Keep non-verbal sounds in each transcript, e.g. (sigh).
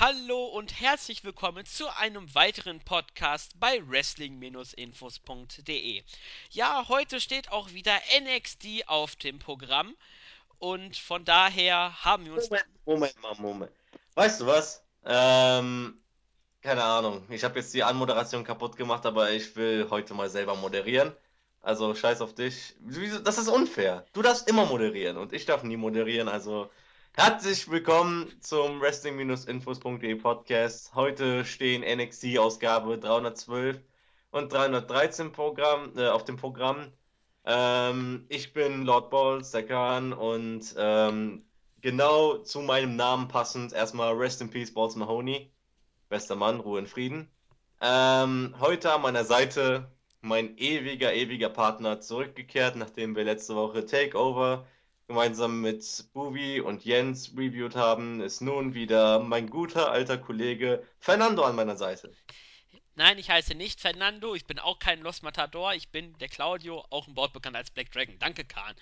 hallo und herzlich willkommen zu einem weiteren Podcast bei Wrestling-Infos.de. Ja, heute steht auch wieder NXT auf dem Programm und von daher haben wir uns. Moment, Moment mal, Moment. Weißt du was? Ähm, keine Ahnung. Ich habe jetzt die Anmoderation kaputt gemacht, aber ich will heute mal selber moderieren. Also scheiß auf dich. Das ist unfair. Du darfst immer moderieren und ich darf nie moderieren. Also herzlich willkommen zum Wrestling-Infos.de Podcast. Heute stehen NXT-Ausgabe 312 und 313 Programm, äh, auf dem Programm. Ähm, ich bin Lord Balls, der Khan, und ähm, genau zu meinem Namen passend erstmal Rest in Peace, Balls Mahoney. Bester Mann, Ruhe in Frieden. Ähm, heute an meiner Seite mein ewiger, ewiger Partner zurückgekehrt, nachdem wir letzte Woche Takeover gemeinsam mit Buvi und Jens reviewed haben, ist nun wieder mein guter alter Kollege Fernando an meiner Seite. Nein, ich heiße nicht Fernando, ich bin auch kein Los Matador, ich bin der Claudio, auch im Bord bekannt als Black Dragon. Danke, Khan.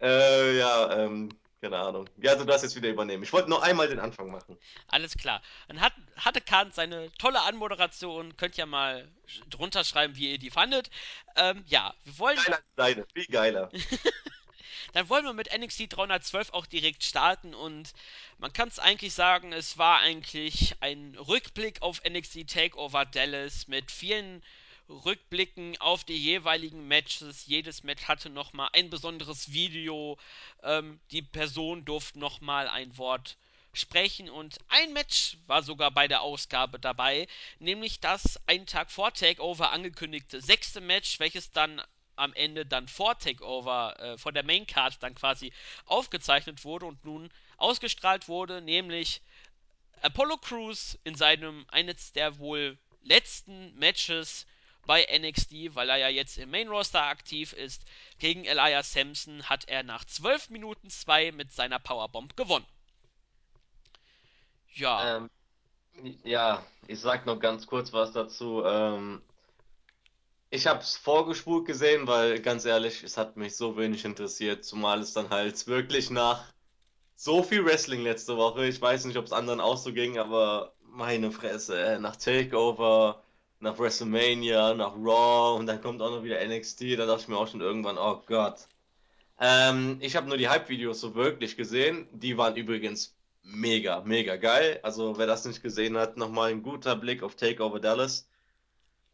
Äh, ja, ähm, keine Ahnung. Ja, du darfst jetzt wieder übernehmen. Ich wollte nur einmal den Anfang machen. Alles klar. Dann hat, hatte Khan seine tolle Anmoderation. Könnt ihr mal drunter schreiben, wie ihr die fandet. Ähm, ja, wir wollen Geiler deine, viel geiler. (laughs) Dann wollen wir mit NXT 312 auch direkt starten und man kann es eigentlich sagen, es war eigentlich ein Rückblick auf NXT Takeover Dallas mit vielen Rückblicken auf die jeweiligen Matches. Jedes Match hatte nochmal ein besonderes Video. Ähm, die Person durfte nochmal ein Wort sprechen und ein Match war sogar bei der Ausgabe dabei, nämlich das einen Tag vor Takeover angekündigte sechste Match, welches dann am Ende dann vor Takeover, äh, vor der Main Card dann quasi aufgezeichnet wurde und nun ausgestrahlt wurde, nämlich Apollo Crews in seinem eines der wohl letzten Matches bei NXT, weil er ja jetzt im Main Roster aktiv ist, gegen Elias Sampson hat er nach 12 Minuten 2 mit seiner Powerbomb gewonnen. Ja, Ähm, ja, ich sag noch ganz kurz was dazu. Ähm, ich habe es vorgespult gesehen, weil ganz ehrlich, es hat mich so wenig interessiert, zumal es dann halt wirklich nach so viel Wrestling letzte Woche, ich weiß nicht, ob es anderen auch so ging, aber meine Fresse, äh, nach Takeover, nach WrestleMania, nach Raw und dann kommt auch noch wieder NXT, da dachte ich mir auch schon irgendwann, oh Gott. Ähm, ich habe nur die Hype-Videos so wirklich gesehen. Die waren übrigens mega, mega geil. Also wer das nicht gesehen hat, nochmal ein guter Blick auf Takeover Dallas.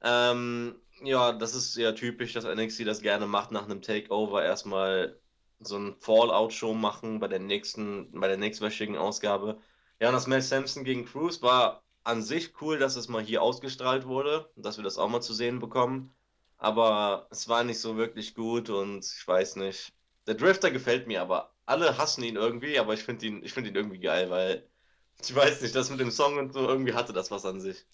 Ähm, ja, das ist ja typisch, dass NXT das gerne macht, nach einem Takeover erstmal so ein Fallout-Show machen bei der nächsten, bei der nächstwöchigen Ausgabe. Ja, und das Mel Sampson gegen Cruz war an sich cool, dass es mal hier ausgestrahlt wurde und dass wir das auch mal zu sehen bekommen. Aber es war nicht so wirklich gut und ich weiß nicht. Der Drifter gefällt mir, aber alle hassen ihn irgendwie, aber ich finde ihn, ich finde ihn irgendwie geil, weil ich weiß nicht, das mit dem Song und so, irgendwie hatte das was an sich.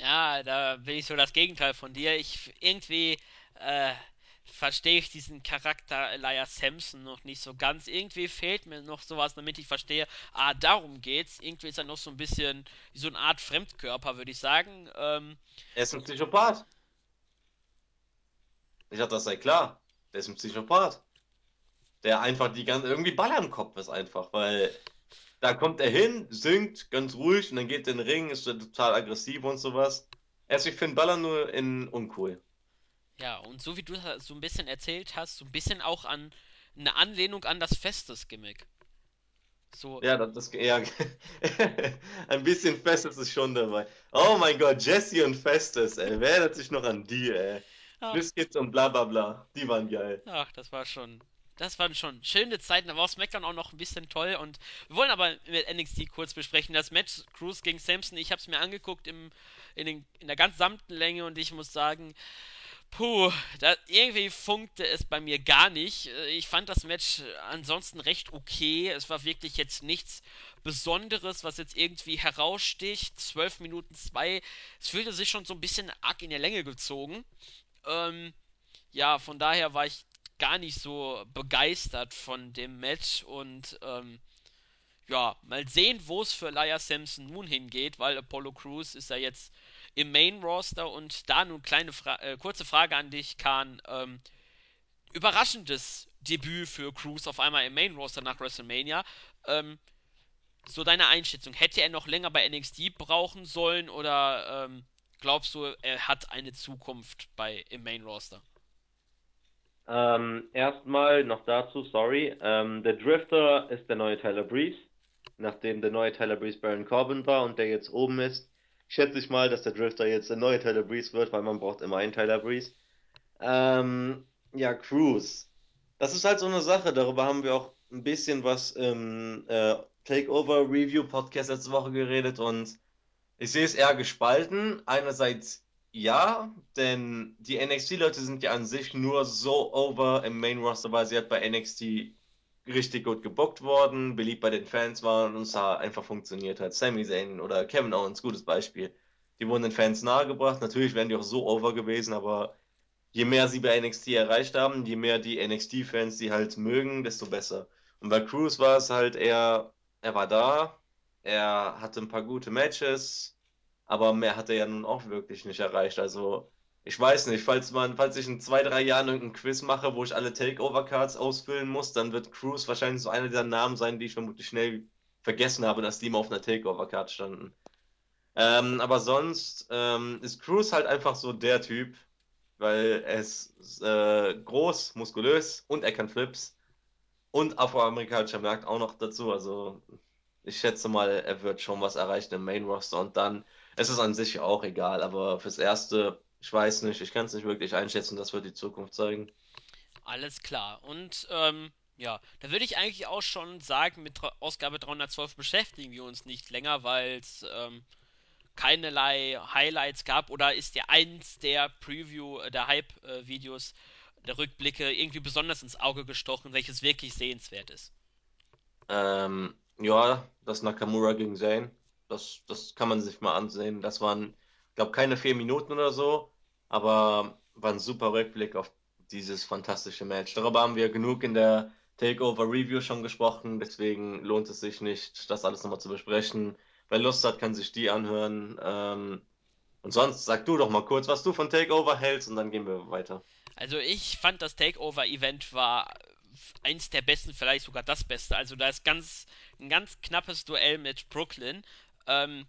Ja, da bin ich so das Gegenteil von dir. Ich irgendwie äh, verstehe ich diesen Charakter Elias Sampson noch nicht so ganz. Irgendwie fehlt mir noch sowas, damit ich verstehe, ah, darum geht's. Irgendwie ist er noch so ein bisschen wie so eine Art Fremdkörper, würde ich sagen. Ähm, Er ist ein Psychopath. Ich dachte, das sei klar. Der ist ein Psychopath. Der einfach die ganze, irgendwie Ball am Kopf ist einfach, weil da kommt er hin, singt ganz ruhig und dann geht er in den Ring, ist total aggressiv und sowas. Also ich finde Baller nur in uncool. ja, und so wie du so ein bisschen erzählt hast, so ein bisschen auch an eine Anlehnung an das Festes-Gimmick. So, Ja, das, das eher (laughs) ein bisschen Festes ist schon dabei. Oh mein Gott, Jesse und Festes, ey. Wer erinnert sich noch an die, ey? Biscuits und bla bla bla. Die waren geil. Ach, das war schon. Das waren schon schöne Zeiten. Da war SmackDown auch noch ein bisschen toll. Und wir wollen aber mit NXT kurz besprechen. Das Match Cruz gegen Samson, ich habe es mir angeguckt im, in, den, in der gesamten Länge und ich muss sagen, puh, da, irgendwie funkte es bei mir gar nicht. Äh, Ich fand das Match ansonsten recht okay. Es war wirklich jetzt nichts Besonderes, was jetzt irgendwie heraussticht. 12 Minuten 2. Es fühlte sich schon so ein bisschen arg in der Länge gezogen. Ähm, ja, von daher war ich gar nicht so begeistert von dem Match und ähm, ja, mal sehen, wo es für Elias Sampson nun hingeht, weil Apollo Crews ist ja jetzt im Main Roster und da nun kleine Fra äh, kurze Frage an dich, Kahn. Ähm, überraschendes Debüt für Crews auf einmal im Main Roster nach WrestleMania. Ähm, so deine Einschätzung. Hätte er noch länger bei NXT brauchen sollen oder ähm, glaubst du, er hat eine Zukunft bei im Main Roster? Ähm, erstmal noch dazu, sorry. Ähm, der Drifter ist der neue Tyler Breeze. Nachdem der neue Tyler Breeze Baron Corbin war und der jetzt oben ist, schätze ich mal, dass der Drifter jetzt der neue Tyler Breeze wird, weil man braucht immer einen Tyler Breeze. Ähm, ja, Cruise. Das ist halt so eine Sache, darüber haben wir auch ein bisschen was im äh, Takeover Review Podcast letzte Woche geredet und ich sehe es eher gespalten. Einerseits ja, denn die NXT-Leute sind ja an sich nur so over im Main Roster, weil sie halt bei NXT richtig gut gebuckt worden, beliebt bei den Fans waren und es einfach funktioniert hat. Sami Zayn oder Kevin Owens, gutes Beispiel. Die wurden den Fans nahegebracht. Natürlich wären die auch so over gewesen, aber je mehr sie bei NXT erreicht haben, je mehr die NXT-Fans sie halt mögen, desto besser. Und bei Cruz war es halt eher, er war da, er hatte ein paar gute Matches, aber mehr hat er ja nun auch wirklich nicht erreicht. Also, ich weiß nicht, falls man, falls ich in zwei, drei Jahren irgendein Quiz mache, wo ich alle Takeover-Cards ausfüllen muss, dann wird Cruz wahrscheinlich so einer der Namen sein, die ich vermutlich schnell vergessen habe, dass die immer auf einer Takeover-Card standen. Ähm, aber sonst ähm, ist Cruz halt einfach so der Typ, weil er ist äh, groß, muskulös und er kann Flips und afroamerikanischer Markt auch noch dazu. Also ich schätze mal, er wird schon was erreichen im Main Roster und dann ist es an sich auch egal. Aber fürs Erste, ich weiß nicht, ich kann es nicht wirklich einschätzen, das wird die Zukunft zeigen. Alles klar. Und ähm, ja, da würde ich eigentlich auch schon sagen, mit Ausgabe 312 beschäftigen wir uns nicht länger, weil es ähm, keinerlei Highlights gab oder ist dir eins der Preview, äh, der Hype-Videos, der Rückblicke irgendwie besonders ins Auge gestochen, welches wirklich sehenswert ist? Ähm, ja, das Nakamura gegen Zayn, das, das kann man sich mal ansehen. Das waren, glaube keine vier Minuten oder so, aber war ein super Rückblick auf dieses fantastische Match. Darüber haben wir genug in der Takeover Review schon gesprochen, deswegen lohnt es sich nicht, das alles nochmal zu besprechen. Wer Lust hat, kann sich die anhören. Ähm, und sonst sag du doch mal kurz, was du von Takeover hältst und dann gehen wir weiter. Also ich fand das Takeover-Event war eins der besten, vielleicht sogar das Beste. Also da ist ganz ein ganz knappes Duell mit Brooklyn. Ähm,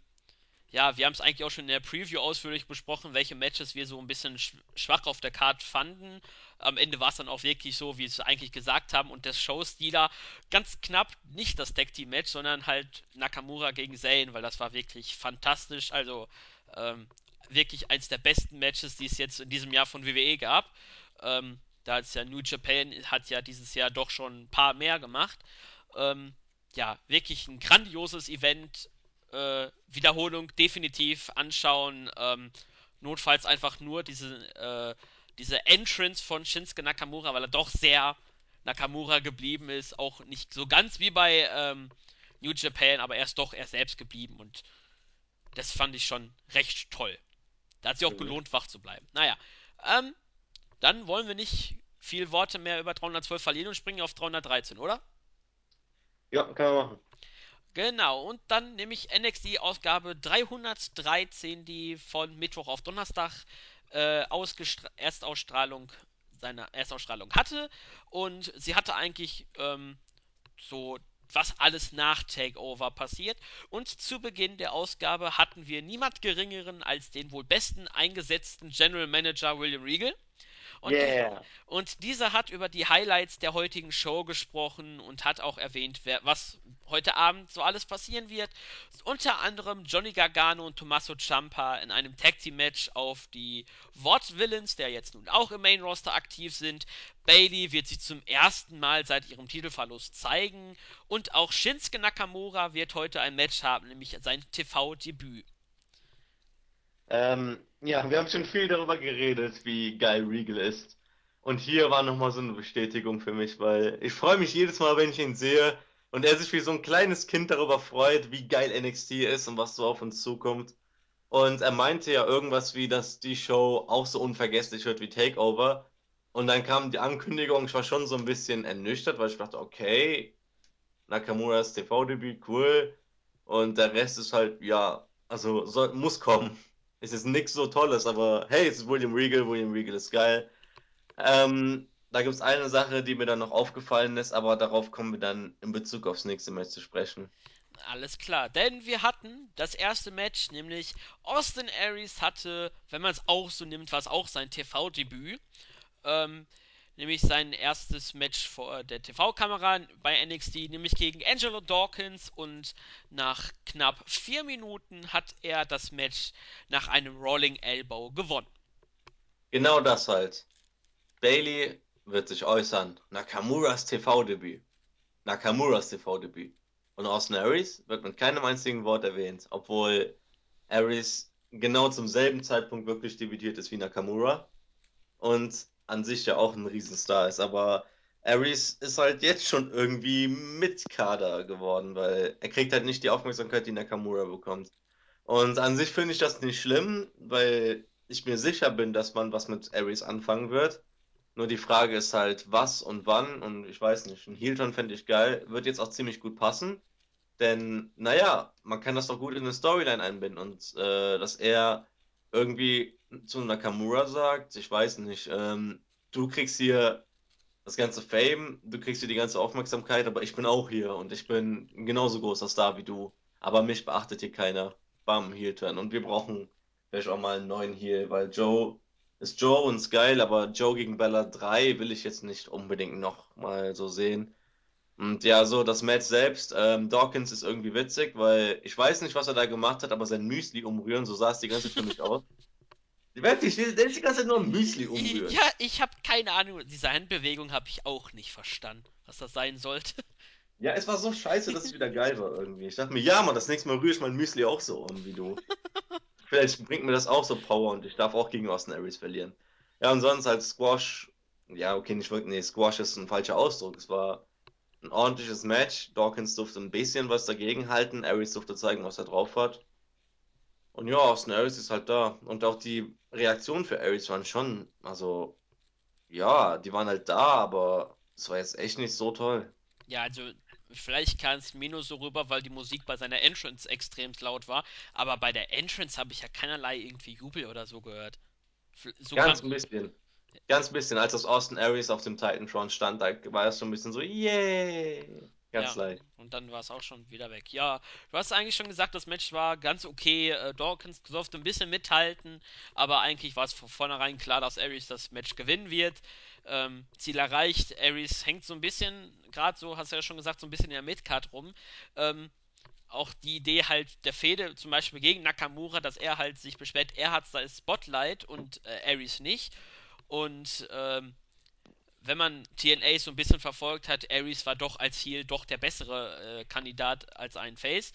ja, wir haben es eigentlich auch schon in der Preview ausführlich besprochen, welche Matches wir so ein bisschen schwach auf der Card fanden. Am Ende war es dann auch wirklich so, wie sie es eigentlich gesagt haben. Und der Showstealer ganz knapp nicht das Tag Team Match, sondern halt Nakamura gegen Zayn, weil das war wirklich fantastisch. Also ähm, wirklich eins der besten Matches, die es jetzt in diesem Jahr von WWE gab. Ähm, da es ja New Japan hat ja dieses Jahr doch schon ein paar mehr gemacht. Ähm, ja, wirklich ein grandioses Event äh, Wiederholung definitiv anschauen. Ähm, notfalls einfach nur diese, äh, diese Entrance von Shinsuke Nakamura, weil er doch sehr Nakamura geblieben ist. Auch nicht so ganz wie bei ähm, New Japan, aber er ist doch er selbst geblieben und das fand ich schon recht toll. Da hat sich auch Mhm. gelohnt, wach zu bleiben. Naja, ähm, dann wollen wir nicht viel Worte mehr über 312 verlieren und springen auf 313, oder? Ja, kann man machen. Genau, und dann nehme ich NXT-Ausgabe 313, die von Mittwoch auf Donnerstag äh, Erstausstrahlung seine Erstausstrahlung hatte. Und sie hatte eigentlich ähm, so, was alles nach Takeover passiert. Und zu Beginn der Ausgabe hatten wir niemand Geringeren als den wohl besten eingesetzten General Manager William Regal. Und, Yeah. und dieser hat über die Highlights der heutigen Show gesprochen und hat auch erwähnt, wer, was heute Abend so alles passieren wird. Unter anderem Johnny Gargano und Tommaso Ciampa in einem Tag Team Match auf die Vought Villains, der jetzt nun auch im Main Roster aktiv sind. Bailey wird sich zum ersten Mal seit ihrem Titelverlust zeigen und auch Shinsuke Nakamura wird heute ein Match haben, nämlich sein TV-Debüt. Ähm, ja, wir haben schon viel darüber geredet, wie geil Regal ist. Und hier war nochmal so eine Bestätigung für mich, weil ich freue mich jedes Mal, wenn ich ihn sehe und er sich wie so ein kleines Kind darüber freut, wie geil NXT ist und was so auf uns zukommt. Und er meinte ja irgendwas wie, dass die Show auch so unvergesslich wird wie Takeover. Und dann kam die Ankündigung, ich war schon so ein bisschen ernüchtert, weil ich dachte, okay, Nakamuras TV-Debüt, cool. Und der Rest ist halt, ja, also soll, muss kommen. Es ist nichts so Tolles, aber hey, es ist William Regal, William Regal ist geil. Ähm, da gibt es eine Sache, die mir dann noch aufgefallen ist, aber darauf kommen wir dann in Bezug aufs nächste Match zu sprechen. Alles klar, denn wir hatten das erste Match, nämlich Austin Aries hatte, wenn man es auch so nimmt, war es auch sein TV-Debüt. Ähm, nämlich sein erstes Match vor der TV-Kamera bei NXT, nämlich gegen Angelo Dawkins und nach knapp vier Minuten hat er das Match nach einem Rolling Elbow gewonnen. Genau das halt. Bailey wird sich äußern. Nakamuras TV-Debüt. Nakamuras TV-Debüt. Und Austin Aries wird mit keinem einzigen Wort erwähnt, obwohl Aries genau zum selben Zeitpunkt wirklich debütiert ist wie Nakamura und an sich ja auch ein Riesenstar ist. Aber Aries ist halt jetzt schon irgendwie mit Kader geworden, weil er kriegt halt nicht die Aufmerksamkeit, die Nakamura bekommt. Und an sich finde ich das nicht schlimm, weil ich mir sicher bin, dass man was mit Ares anfangen wird. Nur die Frage ist halt, was und wann. Und ich weiß nicht, ein Heel-Turn fände ich geil. Wird jetzt auch ziemlich gut passen. Denn, naja, man kann das doch gut in eine Storyline einbinden. Und äh, dass er irgendwie zu Nakamura sagt, ich weiß nicht, ähm, du kriegst hier das ganze Fame, du kriegst hier die ganze Aufmerksamkeit, aber ich bin auch hier und ich bin genauso großer Star wie du. Aber mich beachtet hier keiner. Bam, Heel-Turn. Und wir brauchen vielleicht auch mal einen neuen Heel, weil Joe ist Joe und ist geil, aber Joe gegen Bella 3 will ich jetzt nicht unbedingt noch mal so sehen. Und ja, so das Match selbst, ähm, Dawkins ist irgendwie witzig, weil ich weiß nicht, was er da gemacht hat, aber sein Müsli umrühren, so sah es die ganze Zeit für mich (laughs) aus. Wirklich, der der ist die ganze Zeit nur am Müsli umrühren. Ja, ich habe keine Ahnung. Diese Handbewegung habe ich auch nicht verstanden, was das sein sollte. Ja, es war so scheiße, dass es wieder geil war irgendwie. Ich dachte mir, ja, Mann, das nächste Mal rühre ich mein Müsli auch so um wie du. (laughs) Vielleicht bringt mir das auch so Power und ich darf auch gegen Austin Aries verlieren. Ja, und sonst als Squash, ja, okay, nicht wirklich, nee, Squash ist ein falscher Ausdruck. Es war ein ordentliches Match. Dawkins durfte ein bisschen was dagegen halten. Aries durfte zeigen, was er drauf hat. Und ja, Austin Aries ist halt da. Und auch die Reaktionen für Aries waren schon, also, ja, die waren halt da, aber es war jetzt echt nicht so toll. Ja, also vielleicht kam es mir nur so rüber, weil die Musik bei seiner Entrance extrem laut war. Aber bei der Entrance habe ich ja keinerlei irgendwie Jubel oder so gehört. So. Ganz ein bisschen. Ganz ein bisschen, als das Austin Aries auf dem Titantron stand, da war es schon ein bisschen so, yay. Ganz Ja, leicht. und dann war es auch schon wieder weg. Ja, du hast eigentlich schon gesagt, das Match war ganz okay. Äh, Dawkins durfte ein bisschen mithalten, aber eigentlich war es von vornherein klar, dass Aries das Match gewinnen wird. Ähm, Ziel erreicht. Aries hängt so ein bisschen, gerade so, hast du ja schon gesagt, so ein bisschen in der Midcard rum. Ähm, auch die Idee halt der Fehde, zum Beispiel gegen Nakamura, dass er halt sich beschwert, er hat das Spotlight und äh, Aries nicht. Und ähm, wenn man TNA so ein bisschen verfolgt hat, Aries war doch als Heel doch der bessere äh, Kandidat als ein Face.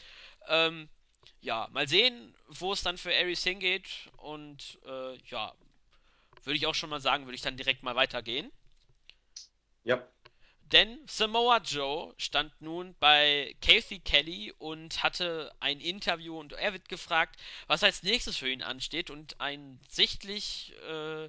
Ähm, ja, mal sehen, wo es dann für Aries hingeht. Und äh, ja, würde ich auch schon mal sagen, würde ich dann direkt mal weitergehen. Ja. Denn Samoa Joe stand nun bei Kathy Kelly und hatte ein Interview und er wird gefragt, was als nächstes für ihn ansteht. Und ein sichtlich äh,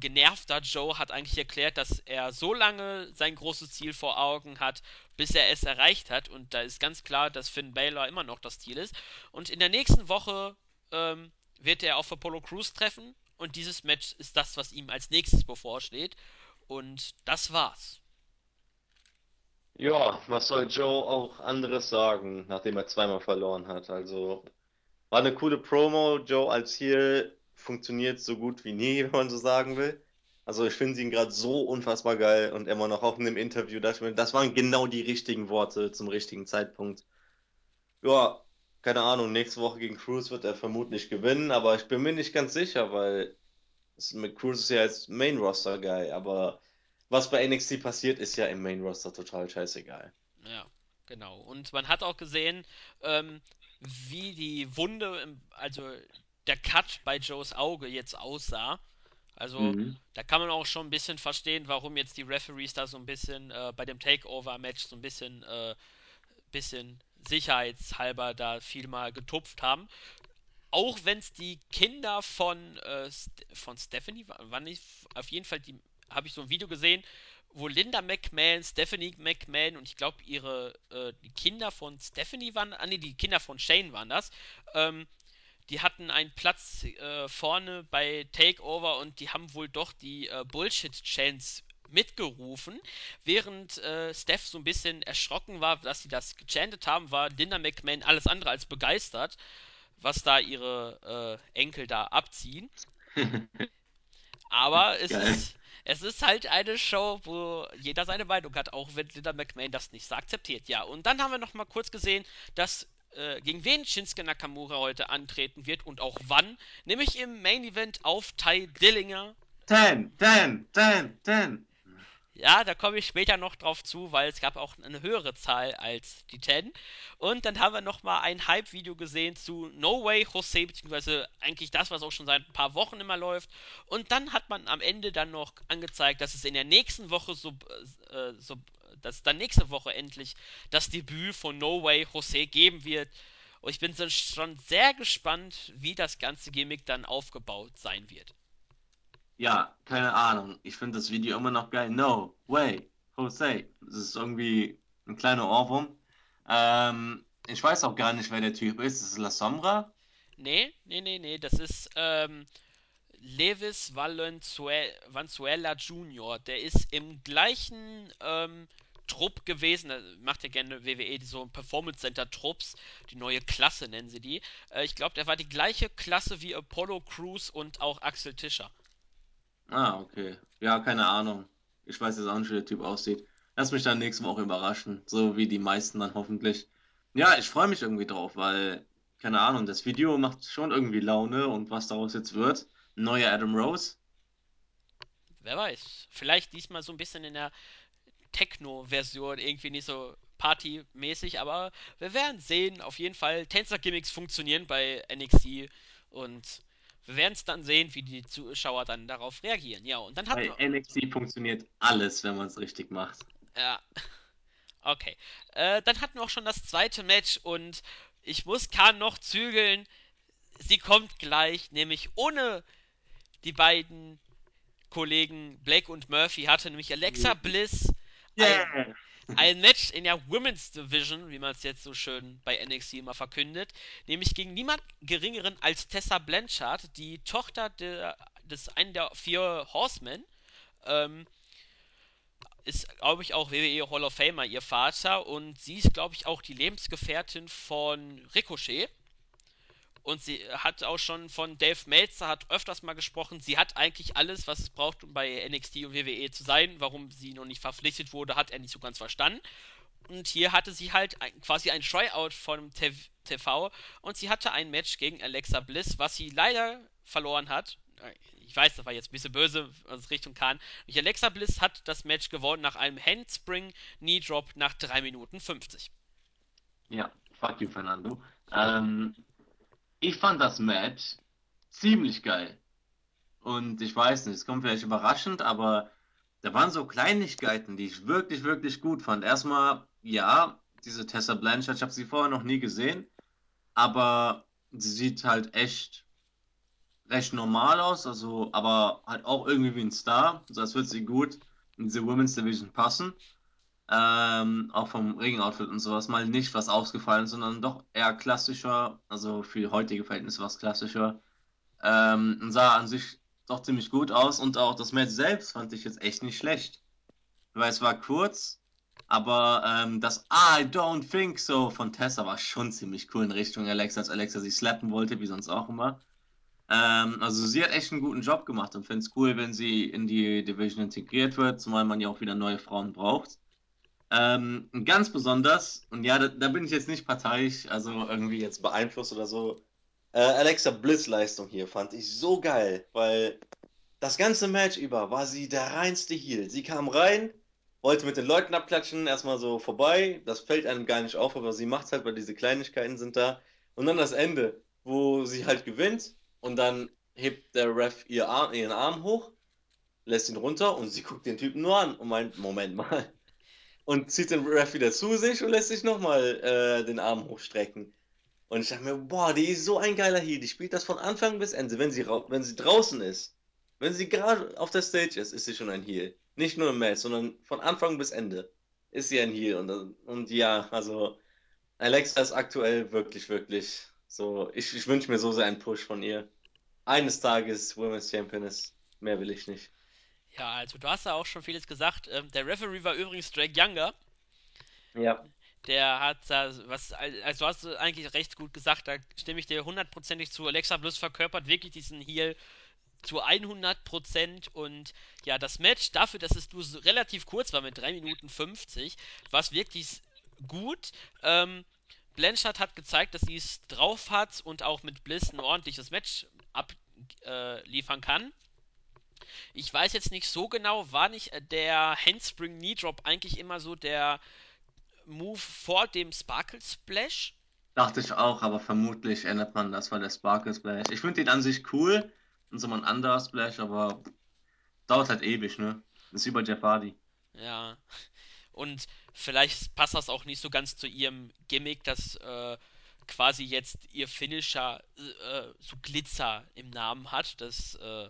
genervter Joe hat eigentlich erklärt, dass er so lange sein großes Ziel vor Augen hat, bis er es erreicht hat. Und da ist ganz klar, dass Finn Balor immer noch das Ziel ist. Und in der nächsten Woche ähm, wird er auf Apollo Crews treffen. Und dieses Match ist das, was ihm als nächstes bevorsteht. Und das war's. Ja, was soll Joe auch anderes sagen, nachdem er zweimal verloren hat? Also, war eine coole Promo. Joe als Heel funktioniert so gut wie nie, (laughs) wenn man so sagen will. Also, ich finde ihn gerade so unfassbar geil und immer noch auch in dem Interview, dachte ich mir, das waren genau die richtigen Worte zum richtigen Zeitpunkt. Ja, keine Ahnung, nächste Woche gegen Cruz wird er vermutlich gewinnen, aber ich bin mir nicht ganz sicher, weil es, mit Cruz ist ja jetzt Main Roster Guy, aber was bei NXT passiert, ist ja im Main Roster total scheißegal. Ja, genau. Und man hat auch gesehen, ähm, wie die Wunde, im, also der Cut bei Joes Auge jetzt aussah. Also Mhm. da kann man auch schon ein bisschen verstehen, warum jetzt die Referees da so ein bisschen äh, bei dem Takeover-Match so ein bisschen, äh, bisschen sicherheitshalber da viel mal getupft haben. Auch wenn es die Kinder von, äh, von Stephanie waren, war nicht, auf jeden Fall, die habe ich so ein Video gesehen, wo Linda McMahon, Stephanie McMahon und ich glaube ihre äh, die Kinder von Stephanie waren, ah nee, die Kinder von Shane waren das, ähm, die hatten einen Platz äh, vorne bei Takeover und die haben wohl doch die äh, Bullshit-Chants mitgerufen. Während äh, Steph so ein bisschen erschrocken war, dass sie das gechantet haben, war Linda McMahon alles andere als begeistert, was da ihre äh, Enkel da abziehen. (laughs) Aber es Geil. ist, es ist halt eine Show, wo jeder seine Meinung hat, auch wenn Linda McMahon das nicht so akzeptiert. Ja, und dann haben wir noch mal kurz gesehen, dass äh, gegen wen Shinsuke Nakamura heute antreten wird und auch wann. Nämlich im Main Event auf Ty Dillinger Ten, ten, ten, ten. Ja, da komme ich später noch drauf zu, weil es gab auch eine höhere Zahl als die 10. Und dann haben wir nochmal ein Hype-Video gesehen zu No Way Jose, beziehungsweise eigentlich das, was auch schon seit ein paar Wochen immer läuft. Und dann hat man am Ende dann noch angezeigt, dass es in der nächsten Woche so, äh, so dass dann nächste Woche endlich das Debüt von No Way Jose geben wird. Und ich bin schon sehr gespannt, wie das ganze Gimmick dann aufgebaut sein wird. Ja, keine Ahnung. Ich finde das Video immer noch geil. No way, Jose. Das ist irgendwie ein kleiner Ohrwurm. Ähm, ich weiß auch gar nicht, wer der Typ ist. Ist es La Sombra? Nee, nee, nee, nee, das ist ähm, Levis Valenzuela Jr., der ist im gleichen ähm, Trupp gewesen, er macht ja gerne WWE, so Performance Center Trupps, die neue Klasse nennen sie die. Äh, ich glaube, der war die gleiche Klasse wie Apollo Crews und auch Axel Tischer. Ah, okay. Ja, keine Ahnung. Ich weiß jetzt auch nicht, wie der Typ aussieht. Lass mich dann nächste Woche überraschen. So wie die meisten dann hoffentlich. Ja, ich freue mich irgendwie drauf, weil, keine Ahnung, das Video macht schon irgendwie Laune und was daraus jetzt wird. Neuer Adam Rose. Wer weiß, vielleicht diesmal so ein bisschen in der Techno-Version, irgendwie nicht so partymäßig, aber wir werden sehen. Auf jeden Fall, Tänzer-Gimmicks funktionieren bei NXT und wir werden es dann sehen, wie die Zuschauer dann darauf reagieren. Ja, und dann hatten Bei. NXT funktioniert alles, wenn man es richtig macht. Ja, (laughs) okay. Äh, dann hatten wir auch schon das zweite Match und ich muss Khan noch zügeln. Sie kommt gleich, nämlich ohne die beiden Kollegen Blake und Murphy hatte nämlich Alexa Bliss ein Yeah! ein Match in der Women's Division, wie man es jetzt so schön bei NXT immer verkündet, nämlich gegen niemand geringeren als Tessa Blanchard, die Tochter der, des einen der vier Horsemen, ähm, ist, glaube ich, auch WWE Hall of Famer, ihr Vater, und sie ist, glaube ich, auch die Lebensgefährtin von Ricochet. Und sie hat auch schon von Dave Meltzer hat öfters mal gesprochen, sie hat eigentlich alles, was es braucht, um bei NXT und WWE zu sein. Warum sie noch nicht verpflichtet wurde, hat er nicht so ganz verstanden. Und hier hatte sie halt ein, quasi ein Tryout von TV und sie hatte ein Match gegen Alexa Bliss, was sie leider verloren hat. Ich weiß, das war jetzt ein bisschen böse, was Richtung kann. Alexa Bliss hat das Match gewonnen nach einem Handspring Knee Drop nach 3 Minuten 50. Ja, fuck you, Fernando. Ähm, ich fand das Match ziemlich geil. Und ich weiß nicht, es kommt vielleicht überraschend, aber da waren so Kleinigkeiten, die ich wirklich, wirklich gut fand. Erstmal, ja, diese Tessa Blanchard, ich habe sie vorher noch nie gesehen, aber sie sieht halt echt recht normal aus, also, aber halt auch irgendwie wie ein Star. Also, als würde sie gut in diese Women's Division passen. Ähm, auch vom Ring-Outfit und sowas mal nicht was ausgefallen, sondern doch eher klassischer, also für heutige Verhältnisse was klassischer. Ähm, und sah an sich doch ziemlich gut aus und auch das Match selbst fand ich jetzt echt nicht schlecht. Weil es war kurz, aber ähm, das I don't think so von Tessa war schon ziemlich cool in Richtung Alexa, als Alexa sie slappen wollte, wie sonst auch immer. Ähm, also sie hat echt einen guten Job gemacht und finde es cool, wenn sie in die Division integriert wird, zumal man ja auch wieder neue Frauen braucht. Ähm, ganz besonders, und ja, da, da bin ich jetzt nicht parteiisch, also irgendwie jetzt beeinflusst oder so. Äh, Alexa Bliss Leistung hier fand ich so geil, weil das ganze Match über war sie der reinste Heel. Sie kam rein, wollte mit den Leuten abklatschen, erstmal so vorbei. Das fällt einem gar nicht auf, aber sie macht halt, weil diese Kleinigkeiten sind da. Und dann das Ende, wo sie halt gewinnt und dann hebt der Ref ihr Arm, ihren Arm hoch, lässt ihn runter und sie guckt den Typen nur an und meint, Moment mal. Und zieht den Ref wieder zu sich und lässt sich nochmal äh, den Arm hochstrecken. Und ich dachte mir, boah, die ist so ein geiler Heal. Die spielt das von Anfang bis Ende. Wenn sie, wenn sie draußen ist, wenn sie gerade auf der Stage ist, ist sie schon ein Heal. Nicht nur im Match, sondern von Anfang bis Ende ist sie ein Heal. Und, und ja, also Alexa ist aktuell wirklich, wirklich so. Ich, ich wünsche mir so sehr einen Push von ihr. Eines Tages Women's Champion ist. Mehr will ich nicht. Ja, also du hast ja auch schon vieles gesagt. Ähm, der Referee war übrigens Drake Younger. Ja. Der hat da was, also du hast eigentlich recht gut gesagt, da stimme ich dir hundertprozentig zu. Alexa Bliss verkörpert wirklich diesen Heel zu 100% und ja, das Match dafür, dass es nur so relativ kurz war mit 3 Minuten 50, war es wirklich gut. Ähm, Blanchard hat gezeigt, dass sie es drauf hat und auch mit Bliss ein ordentliches Match abliefern äh, kann. Ich weiß jetzt nicht so genau, war nicht der Handspring Knee Drop eigentlich immer so der Move vor dem Sparkle Splash? Dachte ich auch, aber vermutlich ändert man das, weil der Sparkle Splash. Ich finde den an sich cool und so ein Under Splash, aber dauert halt ewig, ne? Das ist wie bei Jeff Hardy. Ja, und vielleicht passt das auch nicht so ganz zu ihrem Gimmick, dass äh, quasi jetzt ihr Finisher äh, so Glitzer im Namen hat. Das äh,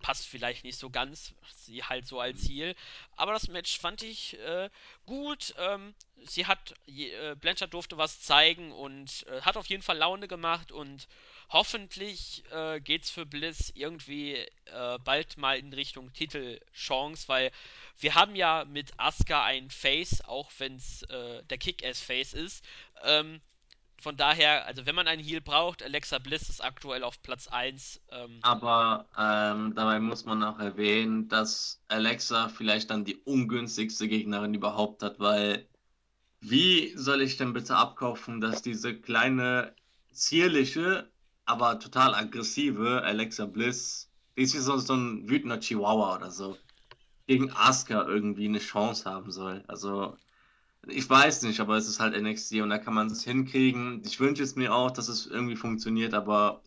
passt vielleicht nicht so ganz, sie halt so als Ziel. Aber das Match fand ich äh, gut. Ähm, sie hat, äh, Blanchard durfte was zeigen und äh, hat auf jeden Fall Laune gemacht und hoffentlich äh, geht's für Bliss irgendwie äh, bald mal in Richtung Titelchance, weil wir haben ja mit Asuka ein Face, auch wenn es äh, der Kick-Ass-Face ist. Ähm, von daher, also wenn man einen Heal braucht, Alexa Bliss ist aktuell auf Platz 1. Ähm, Aber ähm, dabei muss man auch erwähnen, dass Alexa vielleicht dann die ungünstigste Gegnerin überhaupt hat, weil wie soll ich denn bitte abkaufen, dass diese kleine, zierliche, aber total aggressive Alexa Bliss, die ist wie so, so ein wütender Chihuahua oder so, gegen Asuka irgendwie eine Chance haben soll? Also, ich weiß nicht, aber es ist halt NXT und da kann man es hinkriegen. Ich wünsche es mir auch, dass es irgendwie funktioniert, aber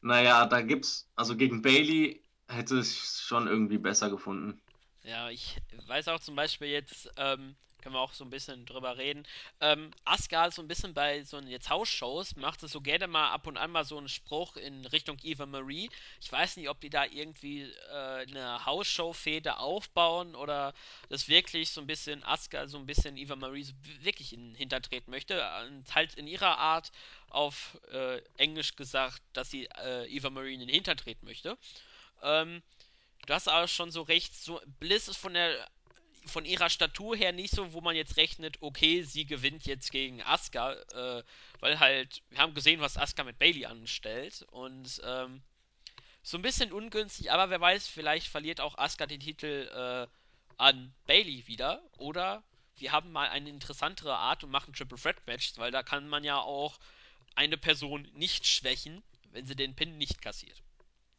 naja, da gibt's, also gegen Bailey hätte ich schon irgendwie besser gefunden. Ja, ich weiß auch zum Beispiel jetzt, ähm, können wir auch so ein bisschen drüber reden. Ähm, Asuka so ein bisschen bei so jetzt Hausshows, macht es so gerne mal ab und an mal so einen Spruch in Richtung Eva Marie. Ich weiß nicht, ob die da irgendwie äh, eine Hausshow-Fehde aufbauen oder das wirklich so ein bisschen Asuka, so ein bisschen Eva Marie so wirklich in Hintertreten möchte. Und halt in ihrer Art auf äh, Englisch gesagt, dass sie äh, Eva Marie in den Hintertreten möchte. Ähm, Du hast aber schon so recht, so Bliss ist von der von ihrer Statur her nicht so, wo man jetzt rechnet, okay, sie gewinnt jetzt gegen Asuka, äh, weil halt, wir haben gesehen, was Asuka mit Bailey anstellt und ähm, so ein bisschen ungünstig, aber wer weiß, vielleicht verliert auch Asuka den Titel äh, an Bailey wieder oder wir haben mal eine interessantere Art und machen Triple Threat Match, weil da kann man ja auch eine Person nicht schwächen, wenn sie den Pin nicht kassiert.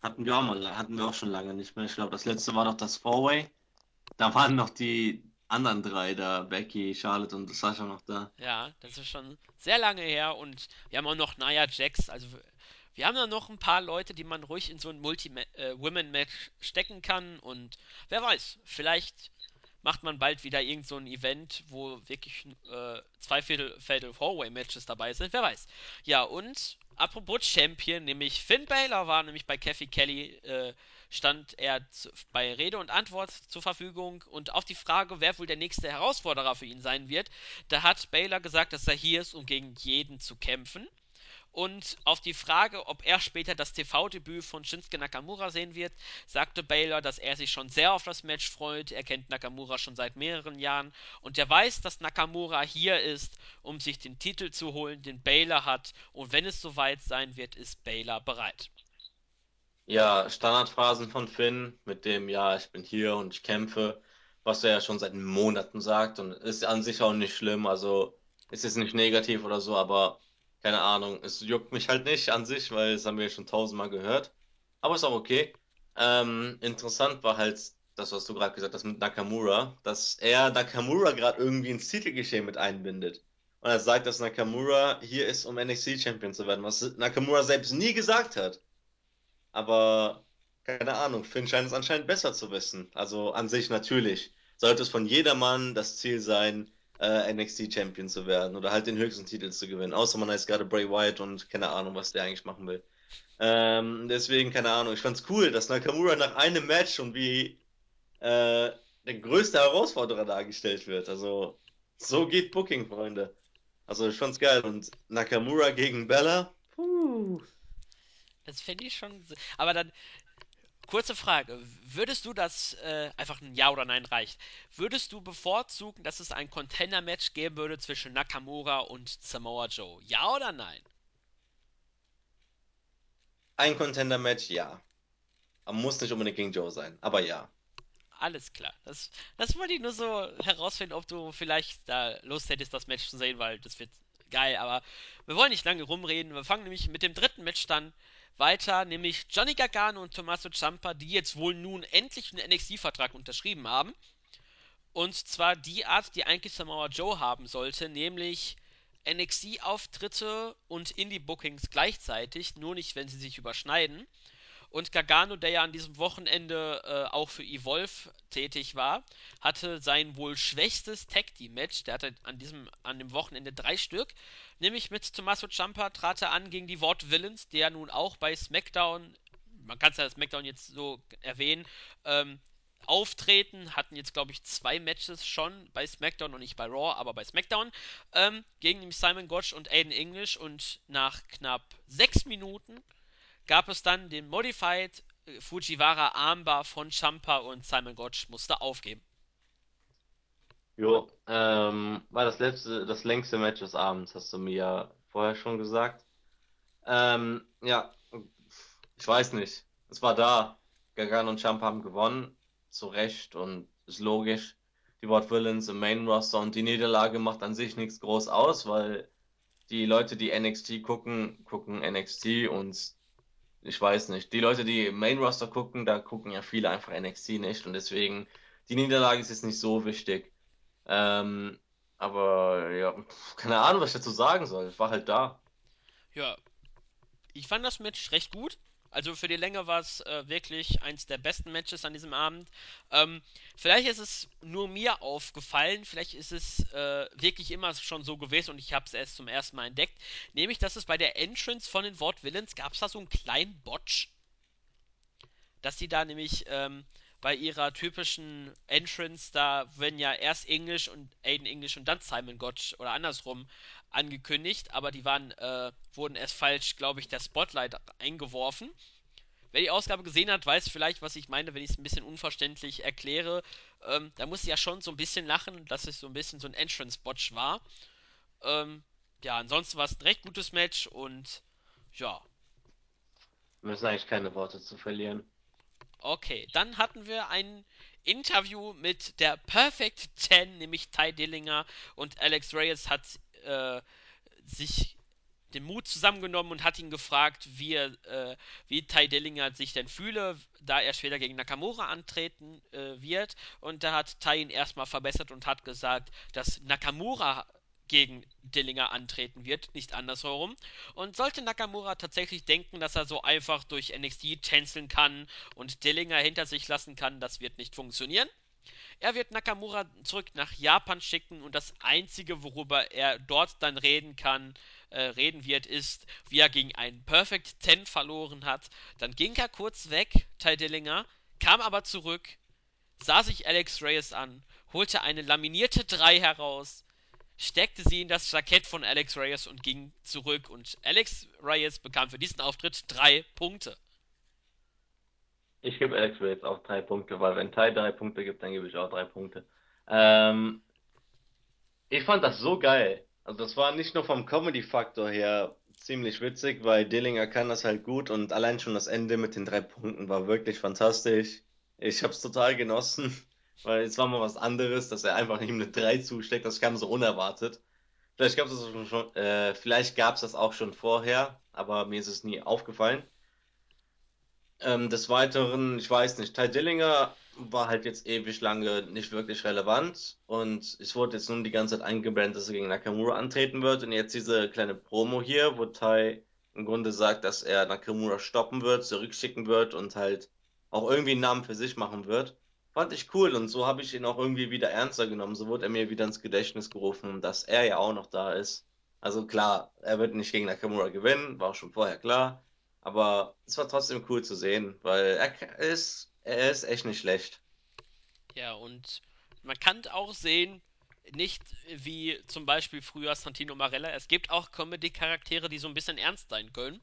Hatten wir auch mal, hatten wir auch schon lange nicht mehr. Ich glaube, das letzte war noch das Four-Way. Da waren noch die anderen drei da, Becky, Charlotte und Sasha noch da. Ja, das ist schon sehr lange her und wir haben auch noch Nia Jax. Also wir haben da noch ein paar Leute, die man ruhig in so ein Multi-Women-Match stecken kann und wer weiß, vielleicht macht man bald wieder irgend so ein Event, wo wirklich äh, zwei Fatal, Fatal Four-Way-Matches dabei sind. Wer weiß. Ja, und apropos Champion, nämlich Finn Balor war nämlich bei Kathy Kelly, äh, stand er bei Rede und Antwort zur Verfügung und auf die Frage, wer wohl der nächste Herausforderer für ihn sein wird, da hat Balor gesagt, dass er hier ist, um gegen jeden zu kämpfen. Und auf die Frage, ob er später das TV-Debüt von Shinsuke Nakamura sehen wird, sagte Baylor, dass er sich schon sehr auf das Match freut. Er kennt Nakamura schon seit mehreren Jahren und er weiß, dass Nakamura hier ist, um sich den Titel zu holen, den Baylor hat. Und wenn es soweit sein wird, ist Baylor bereit. Ja, Standardphrasen von Finn mit dem, ja, ich bin hier und ich kämpfe, was er ja schon seit Monaten sagt und ist an sich auch nicht schlimm, also ist jetzt nicht negativ oder so, aber keine Ahnung, es juckt mich halt nicht an sich, weil das haben wir ja schon tausendmal gehört, aber ist auch okay. Ähm, interessant war halt das, was du gerade gesagt hast mit Nakamura, dass er Nakamura gerade irgendwie ins Titelgeschehen mit einbindet. Und er sagt, dass Nakamura hier ist, um NXT-Champion zu werden, was Nakamura selbst nie gesagt hat. Aber keine Ahnung, Finn scheint es anscheinend besser zu wissen. Also an sich natürlich. Sollte es von jedermann das Ziel sein, äh, NXT-Champion zu werden oder halt den höchsten Titel zu gewinnen. Außer man heißt gerade Bray Wyatt und keine Ahnung, was der eigentlich machen will. Ähm, deswegen, keine Ahnung. Ich fand's cool, dass Nakamura nach einem Match und wie äh, der größte Herausforderer dargestellt wird. Also, so geht Booking, Freunde. Also, ich fand's geil. Und Nakamura gegen Bella, puh. Das finde ich schon. Aber dann kurze Frage. Würdest du das, äh, einfach ein Ja oder Nein reicht, würdest du bevorzugen, dass es ein Contender-Match geben würde zwischen Nakamura und Samoa Joe? Ja oder nein? Ein Contender-Match, ja. Aber muss nicht unbedingt gegen Joe sein, aber ja. Alles klar. Das, das wollte ich nur so herausfinden, ob du vielleicht da Lust hättest, das Match zu sehen, weil das wird geil. Aber wir wollen nicht lange rumreden. Wir fangen nämlich mit dem dritten Match dann weiter, nämlich Johnny Gargano und Tommaso Ciampa, die jetzt wohl nun endlich einen NXT-Vertrag unterschrieben haben. Und zwar die Art, die eigentlich Samoa Joe haben sollte, nämlich NXT-Auftritte und Indie-Bookings gleichzeitig, nur nicht, wenn sie sich überschneiden. Und Gargano, der ja an diesem Wochenende äh, auch für Evolve tätig war, hatte sein wohl schwächstes Tag Team Match. Der hatte an diesem an dem Wochenende drei Stück, nämlich mit Tommaso Ciampa trat er an gegen die Ward Villains, der nun auch bei SmackDown, man kann es ja SmackDown jetzt so erwähnen, ähm, auftreten, hatten jetzt glaube ich zwei Matches schon bei SmackDown und nicht bei Raw, aber bei SmackDown ähm, gegen Simon Gotch und Aiden English. Und nach knapp sechs Minuten gab es dann den Modified äh, Fujiwara Armbar von Champa und Simon Gotch musste aufgeben. Jo, ähm, war das letzte, das längste Match des Abends, hast du mir ja vorher schon gesagt. Ähm, ja, ich weiß nicht. Es war da. Gargano und Ciampa haben gewonnen. Zu Recht und ist logisch. Die Ward Villains im Main Roster und die Niederlage macht an sich nichts groß aus, weil die Leute, die NXT gucken, gucken NXT und ich weiß nicht. Die Leute, die Main Roster gucken, da gucken ja viele einfach NXT nicht und deswegen, die Niederlage ist jetzt nicht so wichtig. Ähm, aber ja, keine Ahnung, was ich dazu sagen soll. Ich war halt da. Ja, ich fand das Match recht gut. Also für die Länge war es äh, wirklich eins der besten Matches an diesem Abend. Ähm, vielleicht ist es nur mir aufgefallen, vielleicht ist es äh, wirklich immer schon so gewesen und ich habe es erst zum ersten Mal entdeckt. Nämlich, dass es bei der Entrance von den Wort Villains gab es da so einen kleinen Botch dass sie da nämlich ähm, bei ihrer typischen Entrance, da werden ja erst English und Aiden English und dann Simon Gotch oder andersrum angekündigt, aber die waren, äh, wurden erst falsch, glaube ich, der Spotlight eingeworfen. Wer die Ausgabe gesehen hat, weiß vielleicht, was ich meine, wenn ich es ein bisschen unverständlich erkläre. Ähm, da muss ich ja schon so ein bisschen lachen, dass es so ein bisschen so ein Entrance-Botch war. Ähm, ja, ansonsten war es ein recht gutes Match und ja, Wir müssen eigentlich keine Worte zu verlieren. Okay, dann hatten wir ein Interview mit der Perfect Ten, nämlich Ty Dillinger und Alex Reyes hat äh, sich den Mut zusammengenommen und hat ihn gefragt, wie, er, äh, wie Ty Dillinger sich denn fühle, da er später gegen Nakamura antreten äh, wird. Und da hat Ty ihn erstmal verbessert und hat gesagt, dass Nakamura gegen Dillinger antreten wird, nicht andersherum. Und sollte Nakamura tatsächlich denken, dass er so einfach durch NXT tänzeln kann und Dillinger hinter sich lassen kann, das wird nicht funktionieren. Er wird Nakamura zurück nach Japan schicken und das Einzige, worüber er dort dann reden kann, äh, reden wird, ist, wie er gegen einen Perfect Ten verloren hat. Dann ging er kurz weg, Ty Dillinger, kam aber zurück, sah sich Alex Reyes an, holte eine laminierte 3 heraus, steckte sie in das Jackett von Alex Reyes und ging zurück. Und Alex Reyes bekam für diesen Auftritt drei Punkte. Ich gebe Alex Reyes auch drei Punkte, weil wenn Ty drei Punkte gibt, dann gebe ich auch drei Punkte. Ähm, ich fand das so geil. Also das war nicht nur vom Comedy-Faktor her ziemlich witzig, weil Dillinger kann das halt gut und allein schon das Ende mit den drei Punkten war wirklich fantastisch. Ich habe es total genossen, (laughs) weil es war mal was anderes, dass er einfach ihm eine 3 zusteckt. Das kam so unerwartet. Vielleicht gab es das äh, vielleicht gab es das auch schon vorher, aber mir ist es nie aufgefallen. Ähm, des Weiteren, ich weiß nicht, Ty Dillinger war halt jetzt ewig lange nicht wirklich relevant und es wurde jetzt nun die ganze Zeit eingeblendet, dass er gegen Nakamura antreten wird und jetzt diese kleine Promo hier, wo Ty im Grunde sagt, dass er Nakamura stoppen wird, zurückschicken wird und halt auch irgendwie einen Namen für sich machen wird. Fand ich cool und so habe ich ihn auch irgendwie wieder ernster genommen. So wurde er mir wieder ins Gedächtnis gerufen, dass er ja auch noch da ist. Also klar, er wird nicht gegen Nakamura gewinnen, war auch schon vorher klar. Aber es war trotzdem cool zu sehen, weil er ist, er ist echt nicht schlecht. Ja, und man kann auch sehen, nicht wie zum Beispiel früher Santino Marella, es gibt auch Comedy-Charaktere, die so ein bisschen ernst sein können.